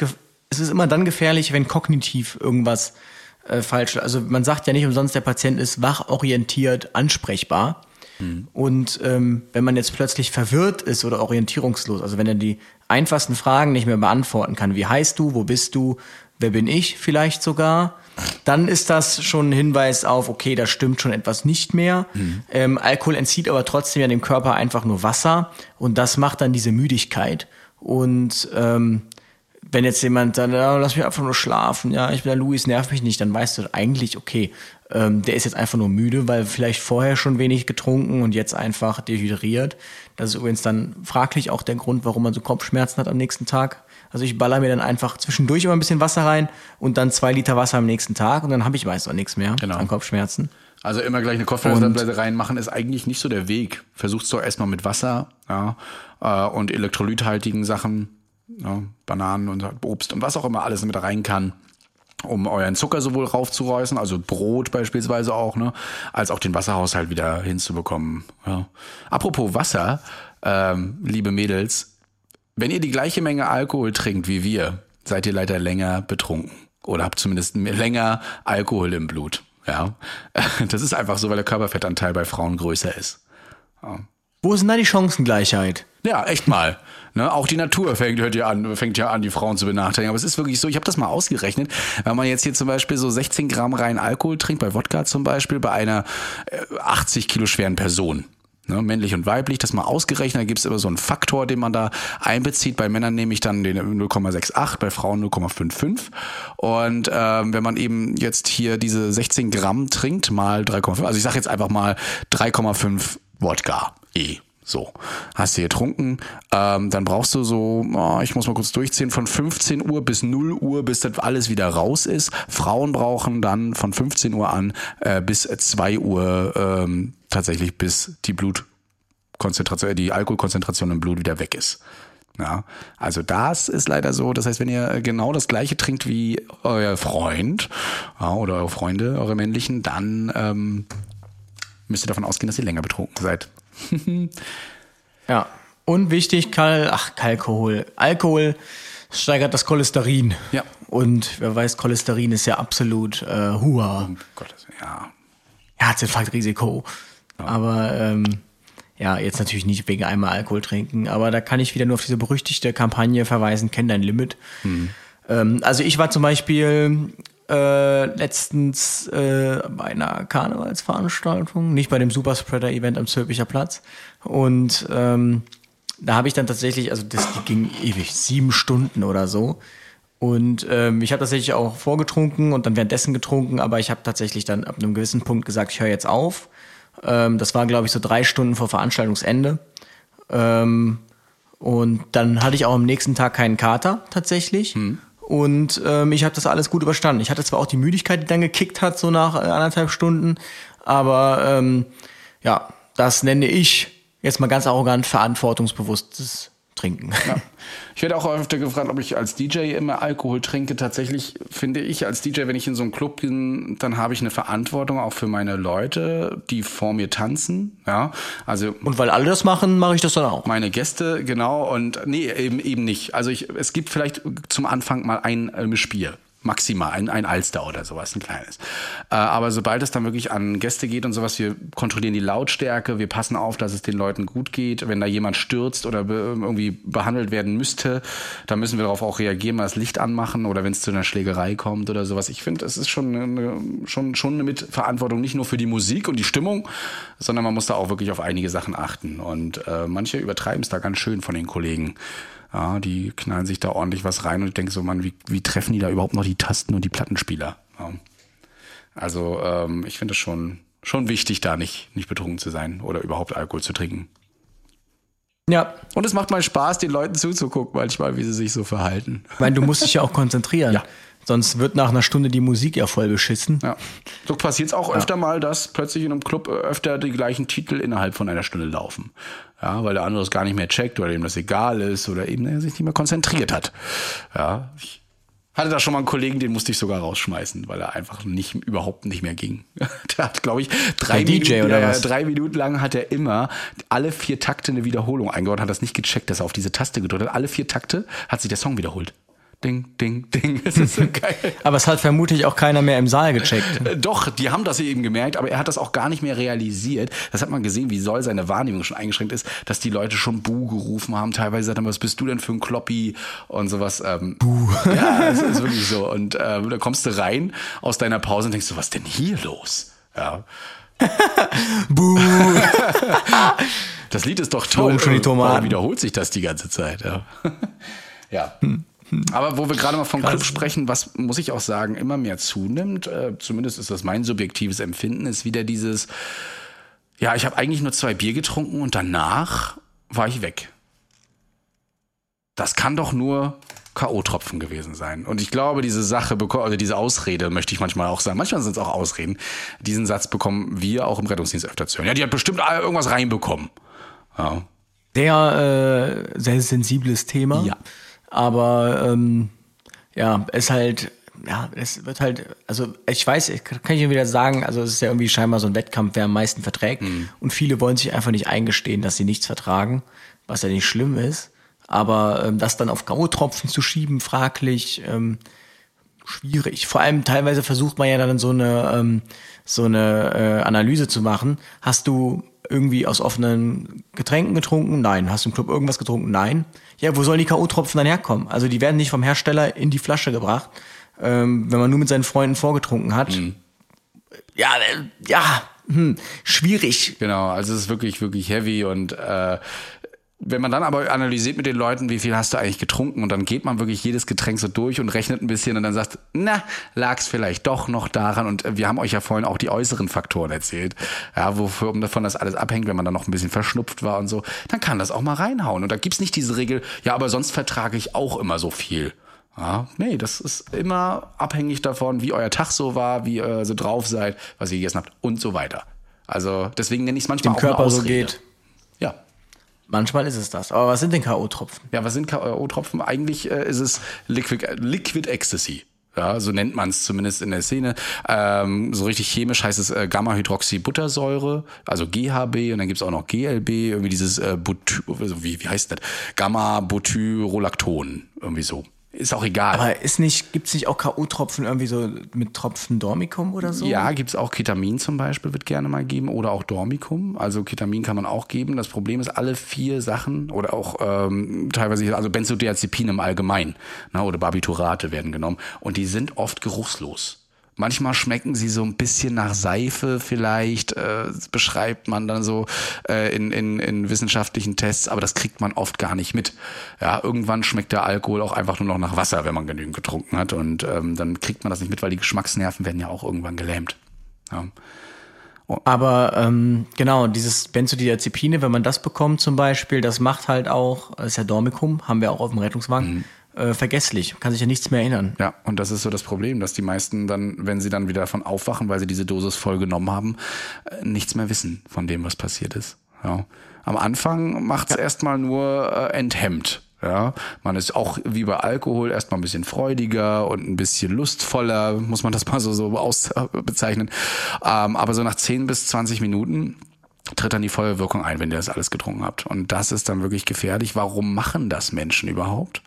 es ist immer dann gefährlich, wenn kognitiv irgendwas äh, falsch, also man sagt ja nicht umsonst, der Patient ist wachorientiert, ansprechbar. Und ähm, wenn man jetzt plötzlich verwirrt ist oder orientierungslos, also wenn er die einfachsten Fragen nicht mehr beantworten kann, wie heißt du, wo bist du, wer bin ich vielleicht sogar, dann ist das schon ein Hinweis auf, okay, da stimmt schon etwas nicht mehr. Mhm. Ähm, Alkohol entzieht aber trotzdem ja dem Körper einfach nur Wasser und das macht dann diese Müdigkeit. Und ähm, wenn jetzt jemand dann, ja, lass mich einfach nur schlafen, ja, ich bin der Luis, nerv mich nicht, dann weißt du eigentlich, okay, ähm, der ist jetzt einfach nur müde, weil vielleicht vorher schon wenig getrunken und jetzt einfach dehydriert. Das ist übrigens dann fraglich auch der Grund, warum man so Kopfschmerzen hat am nächsten Tag. Also ich baller mir dann einfach zwischendurch immer ein bisschen Wasser rein und dann zwei Liter Wasser am nächsten Tag und dann habe ich meist auch nichts mehr Genau. an Kopfschmerzen. Also immer gleich eine Kopfschmerztablette reinmachen ist eigentlich nicht so der Weg. Versuch's doch erstmal mit Wasser ja, äh, und elektrolythaltigen Sachen, ja, Bananen und Obst und was auch immer alles mit rein kann, um euren Zucker sowohl raufzureißen, also Brot beispielsweise auch, ne, als auch den Wasserhaushalt wieder hinzubekommen. Ja. Apropos Wasser, ähm, liebe Mädels, wenn ihr die gleiche Menge Alkohol trinkt wie wir, seid ihr leider länger betrunken oder habt zumindest länger Alkohol im Blut. Ja, das ist einfach so, weil der Körperfettanteil bei Frauen größer ist. Wo ist denn da die Chancengleichheit? Ja, echt mal. Ne, auch die Natur fängt, hört ja an, fängt ja an, die Frauen zu benachteiligen. Aber es ist wirklich so, ich habe das mal ausgerechnet, wenn man jetzt hier zum Beispiel so 16 Gramm rein Alkohol trinkt, bei Wodka zum Beispiel, bei einer äh, 80 Kilo schweren Person. Ne, männlich und weiblich, das mal ausgerechnet, da gibt's immer so einen Faktor, den man da einbezieht. Bei Männern nehme ich dann den 0,68, bei Frauen 0,55. Und ähm, wenn man eben jetzt hier diese 16 Gramm trinkt, mal 3,5, also ich sage jetzt einfach mal 3,5 Wodka E. So, hast du getrunken, ähm, dann brauchst du so, oh, ich muss mal kurz durchziehen, von 15 Uhr bis 0 Uhr, bis das alles wieder raus ist. Frauen brauchen dann von 15 Uhr an äh, bis 2 Uhr ähm, tatsächlich, bis die Blutkonzentration, äh, die Alkoholkonzentration im Blut wieder weg ist. Ja, also das ist leider so. Das heißt, wenn ihr genau das gleiche trinkt wie euer Freund ja, oder eure Freunde, eure männlichen, dann ähm, müsst ihr davon ausgehen, dass ihr länger betrunken seid. Ja. Und wichtig, Kal ach, Kalkohol. Alkohol steigert das Cholesterin. Ja. Und wer weiß, Cholesterin ist ja absolut äh, Hua. Gottes, ja. Herzinfarktrisiko. Aber ähm, ja, jetzt natürlich nicht wegen einmal Alkohol trinken, aber da kann ich wieder nur auf diese berüchtigte Kampagne verweisen, kenn dein Limit. Ähm, also ich war zum Beispiel äh, letztens äh, bei einer Karnevalsveranstaltung, nicht bei dem Superspreader-Event am Zülpicher Platz. Und ähm, da habe ich dann tatsächlich, also das ging ewig, sieben Stunden oder so. Und ähm, ich habe tatsächlich auch vorgetrunken und dann währenddessen getrunken, aber ich habe tatsächlich dann ab einem gewissen Punkt gesagt, ich höre jetzt auf. Ähm, das war, glaube ich, so drei Stunden vor Veranstaltungsende. Ähm, und dann hatte ich auch am nächsten Tag keinen Kater tatsächlich. Und ähm, ich habe das alles gut überstanden. Ich hatte zwar auch die Müdigkeit, die dann gekickt hat, so nach äh, anderthalb Stunden, aber ähm, ja, das nenne ich jetzt mal ganz arrogant verantwortungsbewusstes Trinken. Ja. Ich werde auch öfter gefragt, ob ich als DJ immer Alkohol trinke. Tatsächlich finde ich als DJ, wenn ich in so einem Club bin, dann habe ich eine Verantwortung auch für meine Leute, die vor mir tanzen. Ja, also Und weil alle das machen, mache ich das dann auch. meine Gäste, genau, und nee, eben, eben nicht. Also ich, es gibt vielleicht zum Anfang mal ein äh, Mischbier. Maximal, ein, ein Alster oder sowas, ein kleines. Äh, aber sobald es dann wirklich an Gäste geht und sowas, wir kontrollieren die Lautstärke, wir passen auf, dass es den Leuten gut geht. Wenn da jemand stürzt oder be irgendwie behandelt werden müsste, dann müssen wir darauf auch reagieren, mal das Licht anmachen oder wenn es zu einer Schlägerei kommt oder sowas. Ich finde, es ist schon eine, schon, schon eine Mitverantwortung, nicht nur für die Musik und die Stimmung, sondern man muss da auch wirklich auf einige Sachen achten. Und äh, manche übertreiben es da ganz schön von den Kollegen. Ja, die knallen sich da ordentlich was rein und ich denke so, man, wie, wie treffen die da überhaupt noch die Tasten und die Plattenspieler? Ja. Also ähm, ich finde es schon, schon wichtig, da nicht, nicht betrunken zu sein oder überhaupt Alkohol zu trinken. Ja, Und es macht mal Spaß, den Leuten zuzugucken, manchmal, wie sie sich so verhalten. ich meine, du musst dich ja auch konzentrieren. Ja. Sonst wird nach einer Stunde die Musik ja voll beschissen. Ja. So passiert es auch öfter mal, dass plötzlich in einem Club äh, öfter die gleichen Titel innerhalb von einer Stunde laufen. Ja, weil der andere es gar nicht mehr checkt oder ihm das egal ist oder eben er sich nicht mehr konzentriert hat. Ja, ich hatte da schon mal einen Kollegen, den musste ich sogar rausschmeißen, weil er einfach nicht, überhaupt nicht mehr ging. Der hat, glaube ich, drei Minuten, was? drei Minuten lang hat er immer alle vier Takte eine Wiederholung eingebaut, hat das nicht gecheckt, dass er auf diese Taste gedrückt hat. Alle vier Takte hat sich der Song wiederholt. Ding, ding, ding. Das ist so geil. Aber es hat vermutlich auch keiner mehr im Saal gecheckt. Äh, Doch, die haben das eben gemerkt, aber er hat das auch gar nicht mehr realisiert. Das hat man gesehen, wie soll seine Wahrnehmung schon eingeschränkt ist, dass die Leute schon Buh gerufen haben. Teilweise gesagt haben, was bist du denn für ein Kloppi und sowas. Ähm, Buh. Ja, es ist wirklich so. Und ähm, da kommst du rein aus deiner Pause und denkst so, was denn hier los? Ja. Buh. Das Lied ist doch toll. Warum schon die Tomaten? Warum wiederholt sich das die ganze Zeit? Ja. ja. Aber wo wir gerade mal von Krass. Club sprechen, was muss ich auch sagen, immer mehr zunimmt, äh, zumindest ist das mein subjektives Empfinden, ist wieder dieses, ja, ich habe eigentlich nur zwei Bier getrunken und danach war ich weg. Das kann doch nur K.O.-Tropfen gewesen sein. Und ich glaube, diese Sache, also diese Ausrede, möchte ich manchmal auch sagen, manchmal sind es auch Ausreden, diesen Satz bekommen wir auch im Rettungsdienst öfter zu hören. Ja, die hat bestimmt irgendwas reinbekommen. Ja. Sehr, äh, sehr sensibles Thema. Ja. Aber ähm, ja, es halt, ja, es wird halt, also ich weiß, ich kann ich wieder sagen, also es ist ja irgendwie scheinbar so ein Wettkampf, wer am meisten verträgt. Mhm. Und viele wollen sich einfach nicht eingestehen, dass sie nichts vertragen, was ja nicht schlimm ist. Aber ähm, das dann auf Gautropfen zu schieben, fraglich, ähm, schwierig. Vor allem teilweise versucht man ja dann so eine ähm, so eine äh, Analyse zu machen. Hast du irgendwie aus offenen Getränken getrunken? Nein. Hast du im Club irgendwas getrunken? Nein. Ja, wo sollen die K.O.-Tropfen dann herkommen? Also die werden nicht vom Hersteller in die Flasche gebracht, ähm, wenn man nur mit seinen Freunden vorgetrunken hat. Mhm. Ja, äh, ja, hm, schwierig. Genau, also es ist wirklich, wirklich heavy und äh, wenn man dann aber analysiert mit den Leuten, wie viel hast du eigentlich getrunken und dann geht man wirklich jedes Getränk so durch und rechnet ein bisschen und dann sagt, na, lag's vielleicht doch noch daran und wir haben euch ja vorhin auch die äußeren Faktoren erzählt, ja, wofür davon das alles abhängt, wenn man dann noch ein bisschen verschnupft war und so, dann kann das auch mal reinhauen und da gibt's nicht diese Regel, ja, aber sonst vertrage ich auch immer so viel. Ja, nee, das ist immer abhängig davon, wie euer Tag so war, wie ihr so drauf seid, was ihr gegessen habt und so weiter. Also deswegen nenne ich es manchmal Dem auch Körper so geht. Ja, Manchmal ist es das. Aber was sind denn K.O.-Tropfen? Ja, was sind K.O.-Tropfen? Eigentlich äh, ist es Liquid, Liquid Ecstasy. Ja, so nennt man es zumindest in der Szene. Ähm, so richtig chemisch heißt es äh, Gamma-Hydroxybuttersäure, also GHB und dann gibt's auch noch GLB, irgendwie dieses äh, Buty, wie, wie heißt das? Gamma-Butyrolacton, irgendwie so. Ist auch egal. Aber ist nicht, gibt's nicht auch K.O.-Tropfen irgendwie so mit Tropfen Dormicum oder so? Ja, gibt's auch Ketamin zum Beispiel, wird gerne mal geben. Oder auch Dormicum. Also Ketamin kann man auch geben. Das Problem ist, alle vier Sachen oder auch ähm, teilweise, also Benzodiazepine im Allgemeinen ne, oder Barbiturate werden genommen. Und die sind oft geruchslos. Manchmal schmecken sie so ein bisschen nach Seife vielleicht, äh, beschreibt man dann so äh, in, in, in wissenschaftlichen Tests, aber das kriegt man oft gar nicht mit. Ja, irgendwann schmeckt der Alkohol auch einfach nur noch nach Wasser, wenn man genügend getrunken hat und ähm, dann kriegt man das nicht mit, weil die Geschmacksnerven werden ja auch irgendwann gelähmt. Ja. Oh. Aber ähm, genau, dieses Benzodiazepine, wenn man das bekommt zum Beispiel, das macht halt auch, das ist ja Dormicum, haben wir auch auf dem Rettungswagen, mhm äh, vergesslich, kann sich ja nichts mehr erinnern. Ja, und das ist so das Problem, dass die meisten dann, wenn sie dann wieder davon aufwachen, weil sie diese Dosis voll genommen haben, äh, nichts mehr wissen von dem, was passiert ist. Ja. Am Anfang macht es ja. erstmal nur äh, enthemmt. Ja, man ist auch wie bei Alkohol erstmal ein bisschen freudiger und ein bisschen lustvoller, muss man das mal so, so aus bezeichnen. Ähm, aber so nach 10 bis 20 Minuten tritt dann die Feuerwirkung ein, wenn ihr das alles getrunken habt. Und das ist dann wirklich gefährlich. Warum machen das Menschen überhaupt?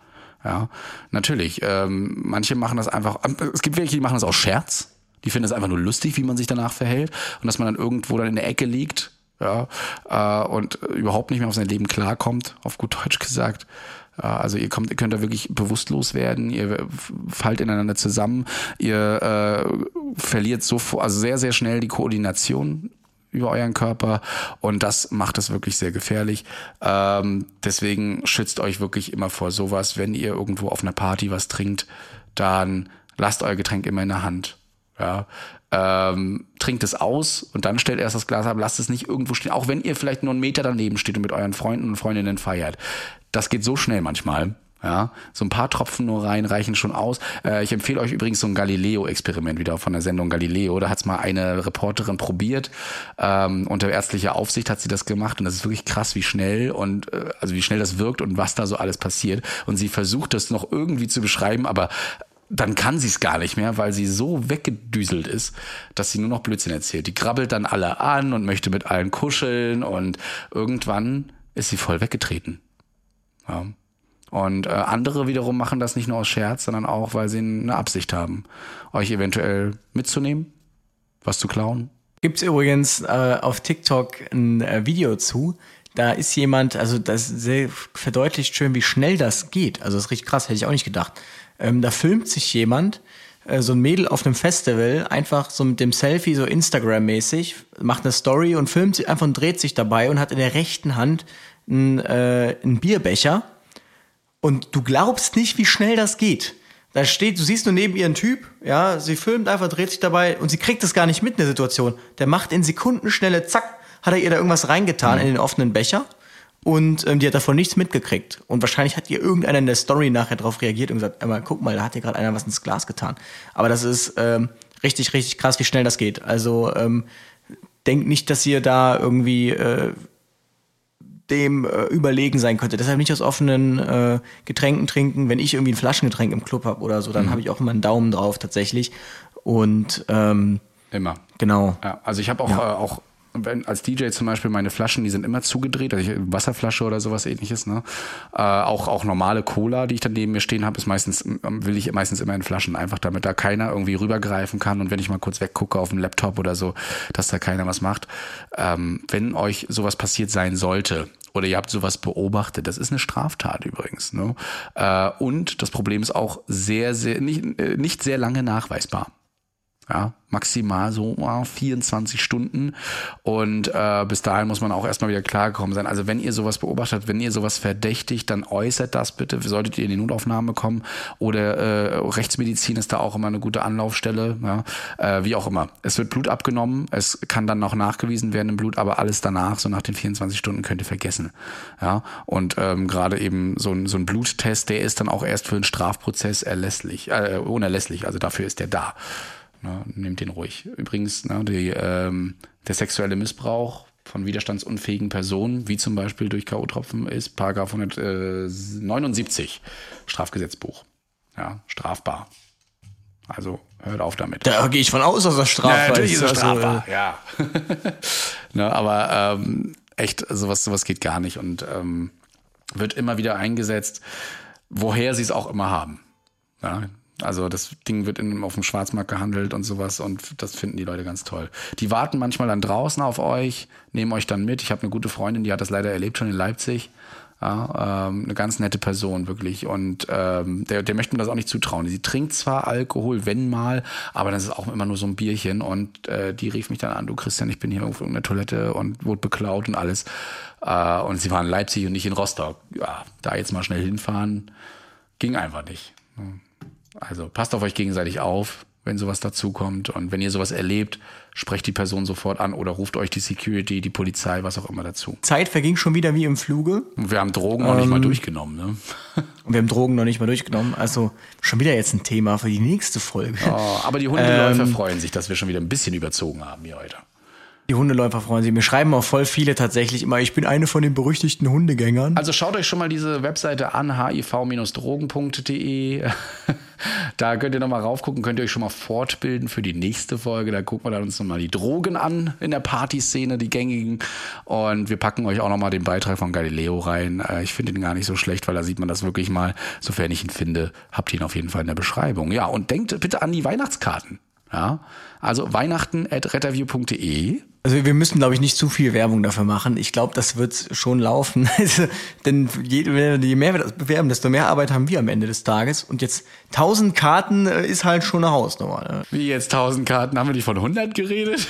Ja, natürlich. Ähm, manche machen das einfach. Es gibt welche, die machen das aus Scherz. Die finden es einfach nur lustig, wie man sich danach verhält und dass man dann irgendwo dann in der Ecke liegt, ja, äh, und überhaupt nicht mehr auf sein Leben klarkommt, auf gut Deutsch gesagt. Äh, also ihr kommt, ihr könnt da wirklich bewusstlos werden, ihr fallt ineinander zusammen, ihr äh, verliert so, also sehr, sehr schnell die Koordination über euren Körper und das macht es wirklich sehr gefährlich. Ähm, deswegen schützt euch wirklich immer vor sowas. Wenn ihr irgendwo auf einer Party was trinkt, dann lasst euer Getränk immer in der Hand. Ja, ähm, trinkt es aus und dann stellt erst das Glas ab, lasst es nicht irgendwo stehen, auch wenn ihr vielleicht nur einen Meter daneben steht und mit euren Freunden und Freundinnen feiert. Das geht so schnell manchmal. Ja, so ein paar Tropfen nur rein reichen schon aus. Äh, ich empfehle euch übrigens so ein Galileo-Experiment wieder von der Sendung Galileo. Da hat's mal eine Reporterin probiert. Ähm, unter ärztlicher Aufsicht hat sie das gemacht und das ist wirklich krass, wie schnell und äh, also wie schnell das wirkt und was da so alles passiert. Und sie versucht das noch irgendwie zu beschreiben, aber dann kann sie es gar nicht mehr, weil sie so weggedüselt ist, dass sie nur noch Blödsinn erzählt. Die krabbelt dann alle an und möchte mit allen kuscheln und irgendwann ist sie voll weggetreten. Ja. Und äh, andere wiederum machen das nicht nur aus Scherz, sondern auch, weil sie eine Absicht haben, euch eventuell mitzunehmen, was zu klauen. Gibt's übrigens äh, auf TikTok ein äh, Video zu. Da ist jemand, also das sehr verdeutlicht schön, wie schnell das geht. Also das ist richtig krass, hätte ich auch nicht gedacht. Ähm, da filmt sich jemand, äh, so ein Mädel auf einem Festival, einfach so mit dem Selfie, so Instagram-mäßig, macht eine Story und filmt sich einfach und dreht sich dabei und hat in der rechten Hand einen, äh, einen Bierbecher Und du glaubst nicht, wie schnell das geht. Da steht, du siehst nur neben ihr einen Typ, ja, sie filmt einfach, dreht sich dabei und sie kriegt das gar nicht mit in der Situation. Der macht in Sekundenschnelle, zack, hat er ihr da irgendwas reingetan mhm. in den offenen Becher und ähm, die hat davon nichts mitgekriegt. Und wahrscheinlich hat ihr irgendeiner in der Story nachher darauf reagiert und gesagt, einmal guck mal, da hat hier gerade einer was ins Glas getan. Aber das ist ähm, richtig, richtig krass, wie schnell das geht. Also ähm, denkt nicht, dass ihr da irgendwie äh, dem äh, überlegen sein könnte. Deshalb nicht aus offenen äh, Getränken trinken. Wenn ich irgendwie ein Flaschengetränk im Club habe oder so, dann mhm. habe ich auch immer einen Daumen drauf tatsächlich. Und ähm, immer. Genau. Ja, also ich habe auch, ja. äh, auch wenn, als DJ zum Beispiel meine Flaschen, die sind immer zugedreht, also ich, Wasserflasche oder sowas ähnliches, ne? Äh, auch, auch normale Cola, die ich dann neben mir stehen habe, ist meistens, will ich meistens immer in Flaschen, einfach damit da keiner irgendwie rübergreifen kann und wenn ich mal kurz weggucke auf dem Laptop oder so, dass da keiner was macht. Ähm, wenn euch sowas passiert sein sollte, oder ihr habt sowas beobachtet. Das ist eine Straftat übrigens. Ne? Äh, und das Problem ist auch sehr, sehr nicht, äh, nicht sehr lange nachweisbar. Ja, maximal so 24 Stunden. Und äh, bis dahin muss man auch erstmal wieder klargekommen sein. Also wenn ihr sowas beobachtet, wenn ihr sowas verdächtigt, dann äußert das bitte. Solltet ihr in die Notaufnahme kommen oder äh, Rechtsmedizin ist da auch immer eine gute Anlaufstelle. Ja? Äh, wie auch immer. Es wird Blut abgenommen, es kann dann noch nachgewiesen werden im Blut, aber alles danach, so nach den 24 Stunden, könnt ihr vergessen. Ja, und ähm, gerade eben so ein, so ein Bluttest, der ist dann auch erst für einen Strafprozess erlässlich, äh, unerlässlich. Also dafür ist der da. Ne, nehmt den ruhig. Übrigens, ne, die, ähm, der sexuelle Missbrauch von widerstandsunfähigen Personen, wie zum Beispiel durch K.O.-Tropfen, ist Paragraph 179 Strafgesetzbuch. Ja, strafbar. Also hört auf damit. Da gehe ich von aus, dass das strafbar ja, natürlich ist. ist es strafbar, also, ja. ne, aber ähm, echt, sowas, sowas geht gar nicht und ähm, wird immer wieder eingesetzt, woher sie es auch immer haben. Ja, also das Ding wird in, auf dem Schwarzmarkt gehandelt und sowas und das finden die Leute ganz toll. Die warten manchmal dann draußen auf euch, nehmen euch dann mit. Ich habe eine gute Freundin, die hat das leider erlebt schon in Leipzig. Ja, ähm, eine ganz nette Person wirklich und ähm, der, der möchte mir das auch nicht zutrauen. Sie trinkt zwar Alkohol, wenn mal, aber das ist auch immer nur so ein Bierchen und äh, die rief mich dann an, du Christian, ich bin hier auf irgendeiner Toilette und wurde beklaut und alles. Äh, und sie war in Leipzig und nicht in Rostock. Ja, da jetzt mal schnell hinfahren, ging einfach nicht. Also passt auf euch gegenseitig auf, wenn sowas dazukommt. Und wenn ihr sowas erlebt, sprecht die Person sofort an oder ruft euch die Security, die Polizei, was auch immer dazu. Zeit verging schon wieder wie im Fluge. Und wir haben Drogen ähm, noch nicht mal ähm, durchgenommen. Ne? Und wir haben Drogen noch nicht mal durchgenommen. Also schon wieder jetzt ein Thema für die nächste Folge. Oh, aber die Hundeläufer ähm, freuen sich, dass wir schon wieder ein bisschen überzogen haben hier heute. Die Hundeläufer freuen sich. Mir schreiben auch voll viele tatsächlich immer, ich bin eine von den berüchtigten Hundegängern. Also schaut euch schon mal diese Webseite an, hiv-drogen.de. da könnt ihr nochmal raufgucken, könnt ihr euch schon mal fortbilden für die nächste Folge. Da gucken wir dann uns nochmal die Drogen an in der Partyszene, die gängigen. Und wir packen euch auch nochmal den Beitrag von Galileo rein. Äh, ich finde ihn gar nicht so schlecht, weil da sieht man das wirklich mal. Sofern ich ihn finde, habt ihr ihn auf jeden Fall in der Beschreibung. Ja, und denkt bitte an die Weihnachtskarten. Ja, also weihnachten at retterview.de. Also wir müssen, glaube ich, nicht zu viel Werbung dafür machen. Ich glaube, das wird schon laufen. Also, denn je, je, mehr wir das bewerben, desto mehr Arbeit haben wir am Ende des Tages. Und jetzt 1000 Karten äh, ist halt schon eine Hausnummer. Ne? Wie jetzt 1000 Karten? Haben wir nicht von 100 geredet?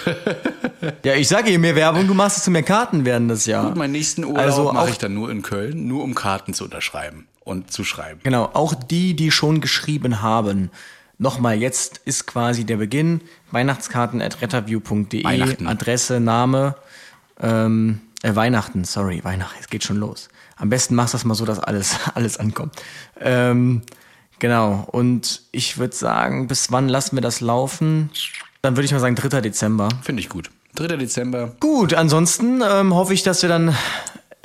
ja, ich sage, je mehr Werbung du machst, desto mehr Karten werden das ja. Gut, meinen nächsten Urlaub also mache ich dann nur in Köln, nur um Karten zu unterschreiben und zu schreiben. Genau, auch die, die schon geschrieben haben Nochmal, jetzt ist quasi der Beginn. Weihnachtskarten at retterview.de. Adresse, Name. Ähm, äh, Weihnachten, sorry, Weihnachten, es geht schon los. Am besten machst du das mal so, dass alles, alles ankommt. Ähm, genau, und ich würde sagen, bis wann lassen wir das laufen? Dann würde ich mal sagen 3. Dezember. Finde ich gut. 3. Dezember. Gut, ansonsten ähm, hoffe ich, dass wir dann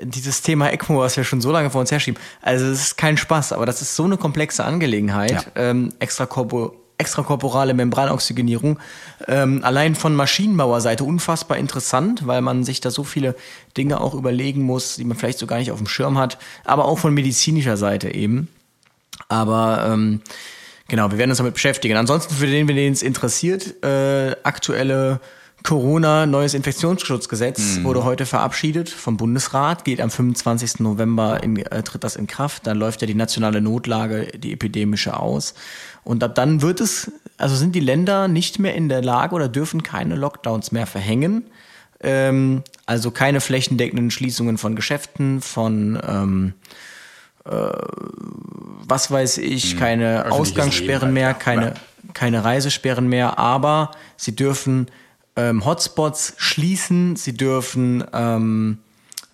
dieses Thema ECMO, was wir schon so lange vor uns herschieben, also es ist kein Spaß, aber das ist so eine komplexe Angelegenheit. Ja. Ähm, extrakorpo extrakorporale Membranoxygenierung. Ähm, allein von Maschinenbauerseite unfassbar interessant, weil man sich da so viele Dinge auch überlegen muss, die man vielleicht so gar nicht auf dem Schirm hat, aber auch von medizinischer Seite eben. Aber ähm, genau, wir werden uns damit beschäftigen. Ansonsten für den, den es interessiert, äh, aktuelle Corona, neues Infektionsschutzgesetz mhm. wurde heute verabschiedet vom Bundesrat, geht am 25. November in, äh, tritt das in Kraft. Dann läuft ja die nationale Notlage, die epidemische aus. Und ab dann wird es, also sind die Länder nicht mehr in der Lage oder dürfen keine Lockdowns mehr verhängen. Ähm, also keine flächendeckenden Schließungen von Geschäften, von ähm, was weiß ich, keine Ausgangssperren mehr, halt, keine, keine Reisesperren mehr, aber sie dürfen ähm, Hotspots schließen, sie dürfen, ähm,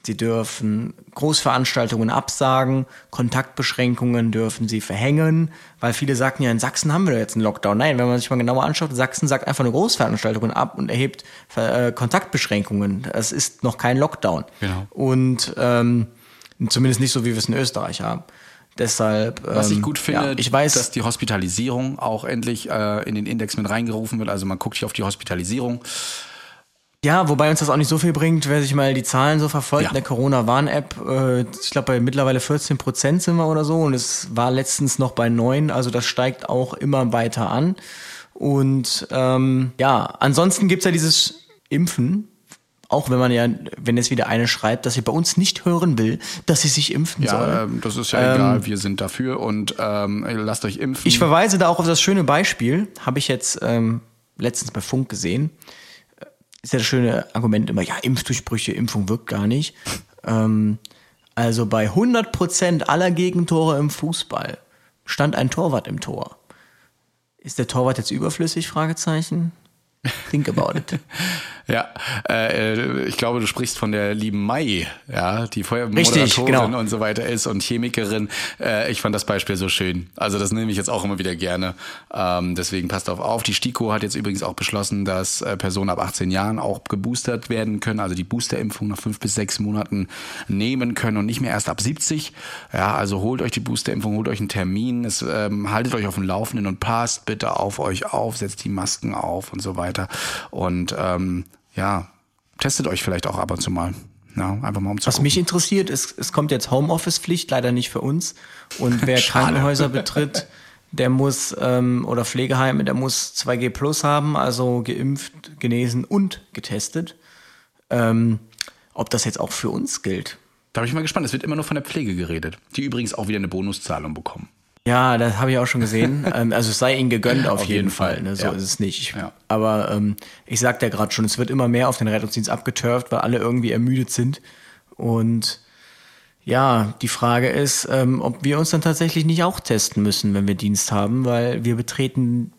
sie dürfen Großveranstaltungen absagen, Kontaktbeschränkungen dürfen sie verhängen, weil viele sagten ja, in Sachsen haben wir doch jetzt einen Lockdown. Nein, wenn man sich mal genauer anschaut, Sachsen sagt einfach eine Großveranstaltungen ab und erhebt äh, Kontaktbeschränkungen. Das ist noch kein Lockdown. Genau. Und ähm, zumindest nicht so, wie wir es in Österreich haben. Deshalb. Was ich ähm, gut finde, ja, ich weiß, dass die Hospitalisierung auch endlich äh, in den Index mit reingerufen wird. Also man guckt hier auf die Hospitalisierung. Ja, wobei uns das auch nicht so viel bringt, wer sich mal die Zahlen so verfolgt Ja. in der Corona-Warn-App. Äh, ich glaube, bei mittlerweile 14 Prozent sind wir oder so und es war letztens noch bei 9, also das steigt auch immer weiter an. Und ähm, ja, ansonsten gibt's ja dieses Impfen, auch wenn man ja, wenn jetzt wieder eine schreibt, dass sie bei uns nicht hören will, dass sie sich impfen soll. Ja, ähm, das ist ja egal. Wir sind dafür und ähm, lasst euch impfen. Ich verweise da auch auf das schöne Beispiel, habe ich jetzt ähm, letztens bei Funk gesehen. Ist ja das schöne Argument immer, ja, Impfdurchbrüche, Impfung wirkt gar nicht. Ähm, also bei 100% aller Gegentore im Fußball stand ein Torwart im Tor. Ist der Torwart jetzt überflüssig? Fragezeichen. Think about it. Ja, äh, ich glaube, du sprichst von der lieben Mai, ja, die vorher Moderatorin genau. und so weiter ist und Chemikerin. Äh, ich fand das Beispiel so schön. Also das nehme ich jetzt auch immer wieder gerne. Ähm, deswegen passt auf auf. Die STIKO hat jetzt übrigens auch beschlossen, dass äh, Personen ab 18 Jahren auch geboostert werden können, also die Boosterimpfung nach fünf bis sechs Monaten nehmen können und nicht mehr erst ab 70. Ja, also holt euch die Boosterimpfung, holt euch einen Termin, es, ähm, haltet euch auf dem Laufenden und passt bitte auf euch auf, setzt die Masken auf und so weiter. Und ähm, ja, testet euch vielleicht auch ab und zu mal. Ja, einfach mal um zu Was gucken. mich interessiert, ist, es kommt jetzt Homeoffice-Pflicht, leider nicht für uns. Und wer. Krankenhäuser betritt, der muss, ähm, oder Pflegeheime, der muss 2G Plus haben, also geimpft, genesen und getestet. Ähm, ob das jetzt auch für uns gilt. Da bin ich mal gespannt. Es wird immer nur von der Pflege geredet, die übrigens auch wieder eine Bonuszahlung bekommen. Ja, das habe ich auch schon gesehen. ähm, also es sei ihnen gegönnt auf, Auf jeden, jeden Fall. Fall, Ne? So ja. ist es nicht. Ja. Aber ähm, ich sagte ja gerade schon, es wird immer mehr auf den Rettungsdienst abgeturft, weil alle irgendwie ermüdet sind. Und ja, die Frage ist, ähm, ob wir uns dann tatsächlich nicht auch testen müssen, wenn wir Dienst haben, weil wir betreten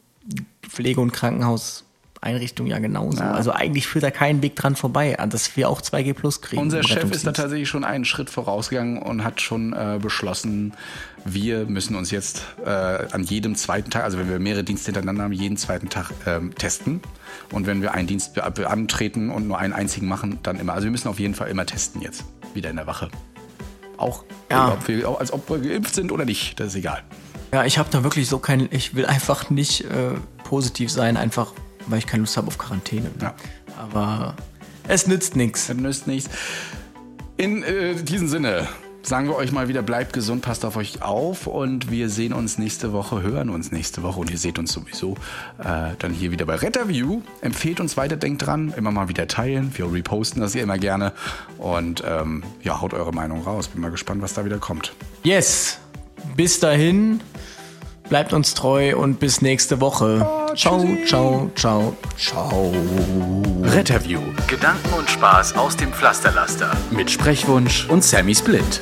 Pflege- und Krankenhauseinrichtungen ja genauso. Also eigentlich führt da kein Weg dran vorbei, an dass wir auch 2G Plus kriegen. Unser Chef ist da tatsächlich schon einen Schritt vorausgegangen und hat schon äh, beschlossen, wir müssen uns jetzt äh, an jedem zweiten Tag, also wenn wir mehrere Dienste hintereinander haben, jeden zweiten Tag ähm, testen. Und wenn wir einen Dienst be be antreten und nur einen einzigen machen, dann immer. Also wir müssen auf jeden Fall immer testen jetzt, wieder in der Wache. Auch, Ja. ob wir, auch als ob wir geimpft sind oder nicht, das ist egal. Ja, ich habe da wirklich so kein, ich will einfach nicht äh, positiv sein, einfach weil ich keine Lust habe auf Quarantäne. Ja. Aber es nützt nichts. Das nützt nichts. In äh, diesem Sinne sagen wir euch mal wieder, bleibt gesund, passt auf euch auf und wir sehen uns nächste Woche, hören uns nächste Woche und ihr seht uns sowieso äh, dann hier wieder bei Retterview. Empfehlt uns weiter, denkt dran, immer mal wieder teilen. Wir reposten das hier immer gerne und ähm, ja, haut eure Meinung raus. Bin mal gespannt, was da wieder kommt. Yes. Bis dahin, bleibt uns treu und bis nächste Woche. ciao, tschüssi. ciao, ciao, ciao. Retterview Gedanken und Spaß aus dem Pflasterlaster. mit Sprechwunsch und Sammy Split.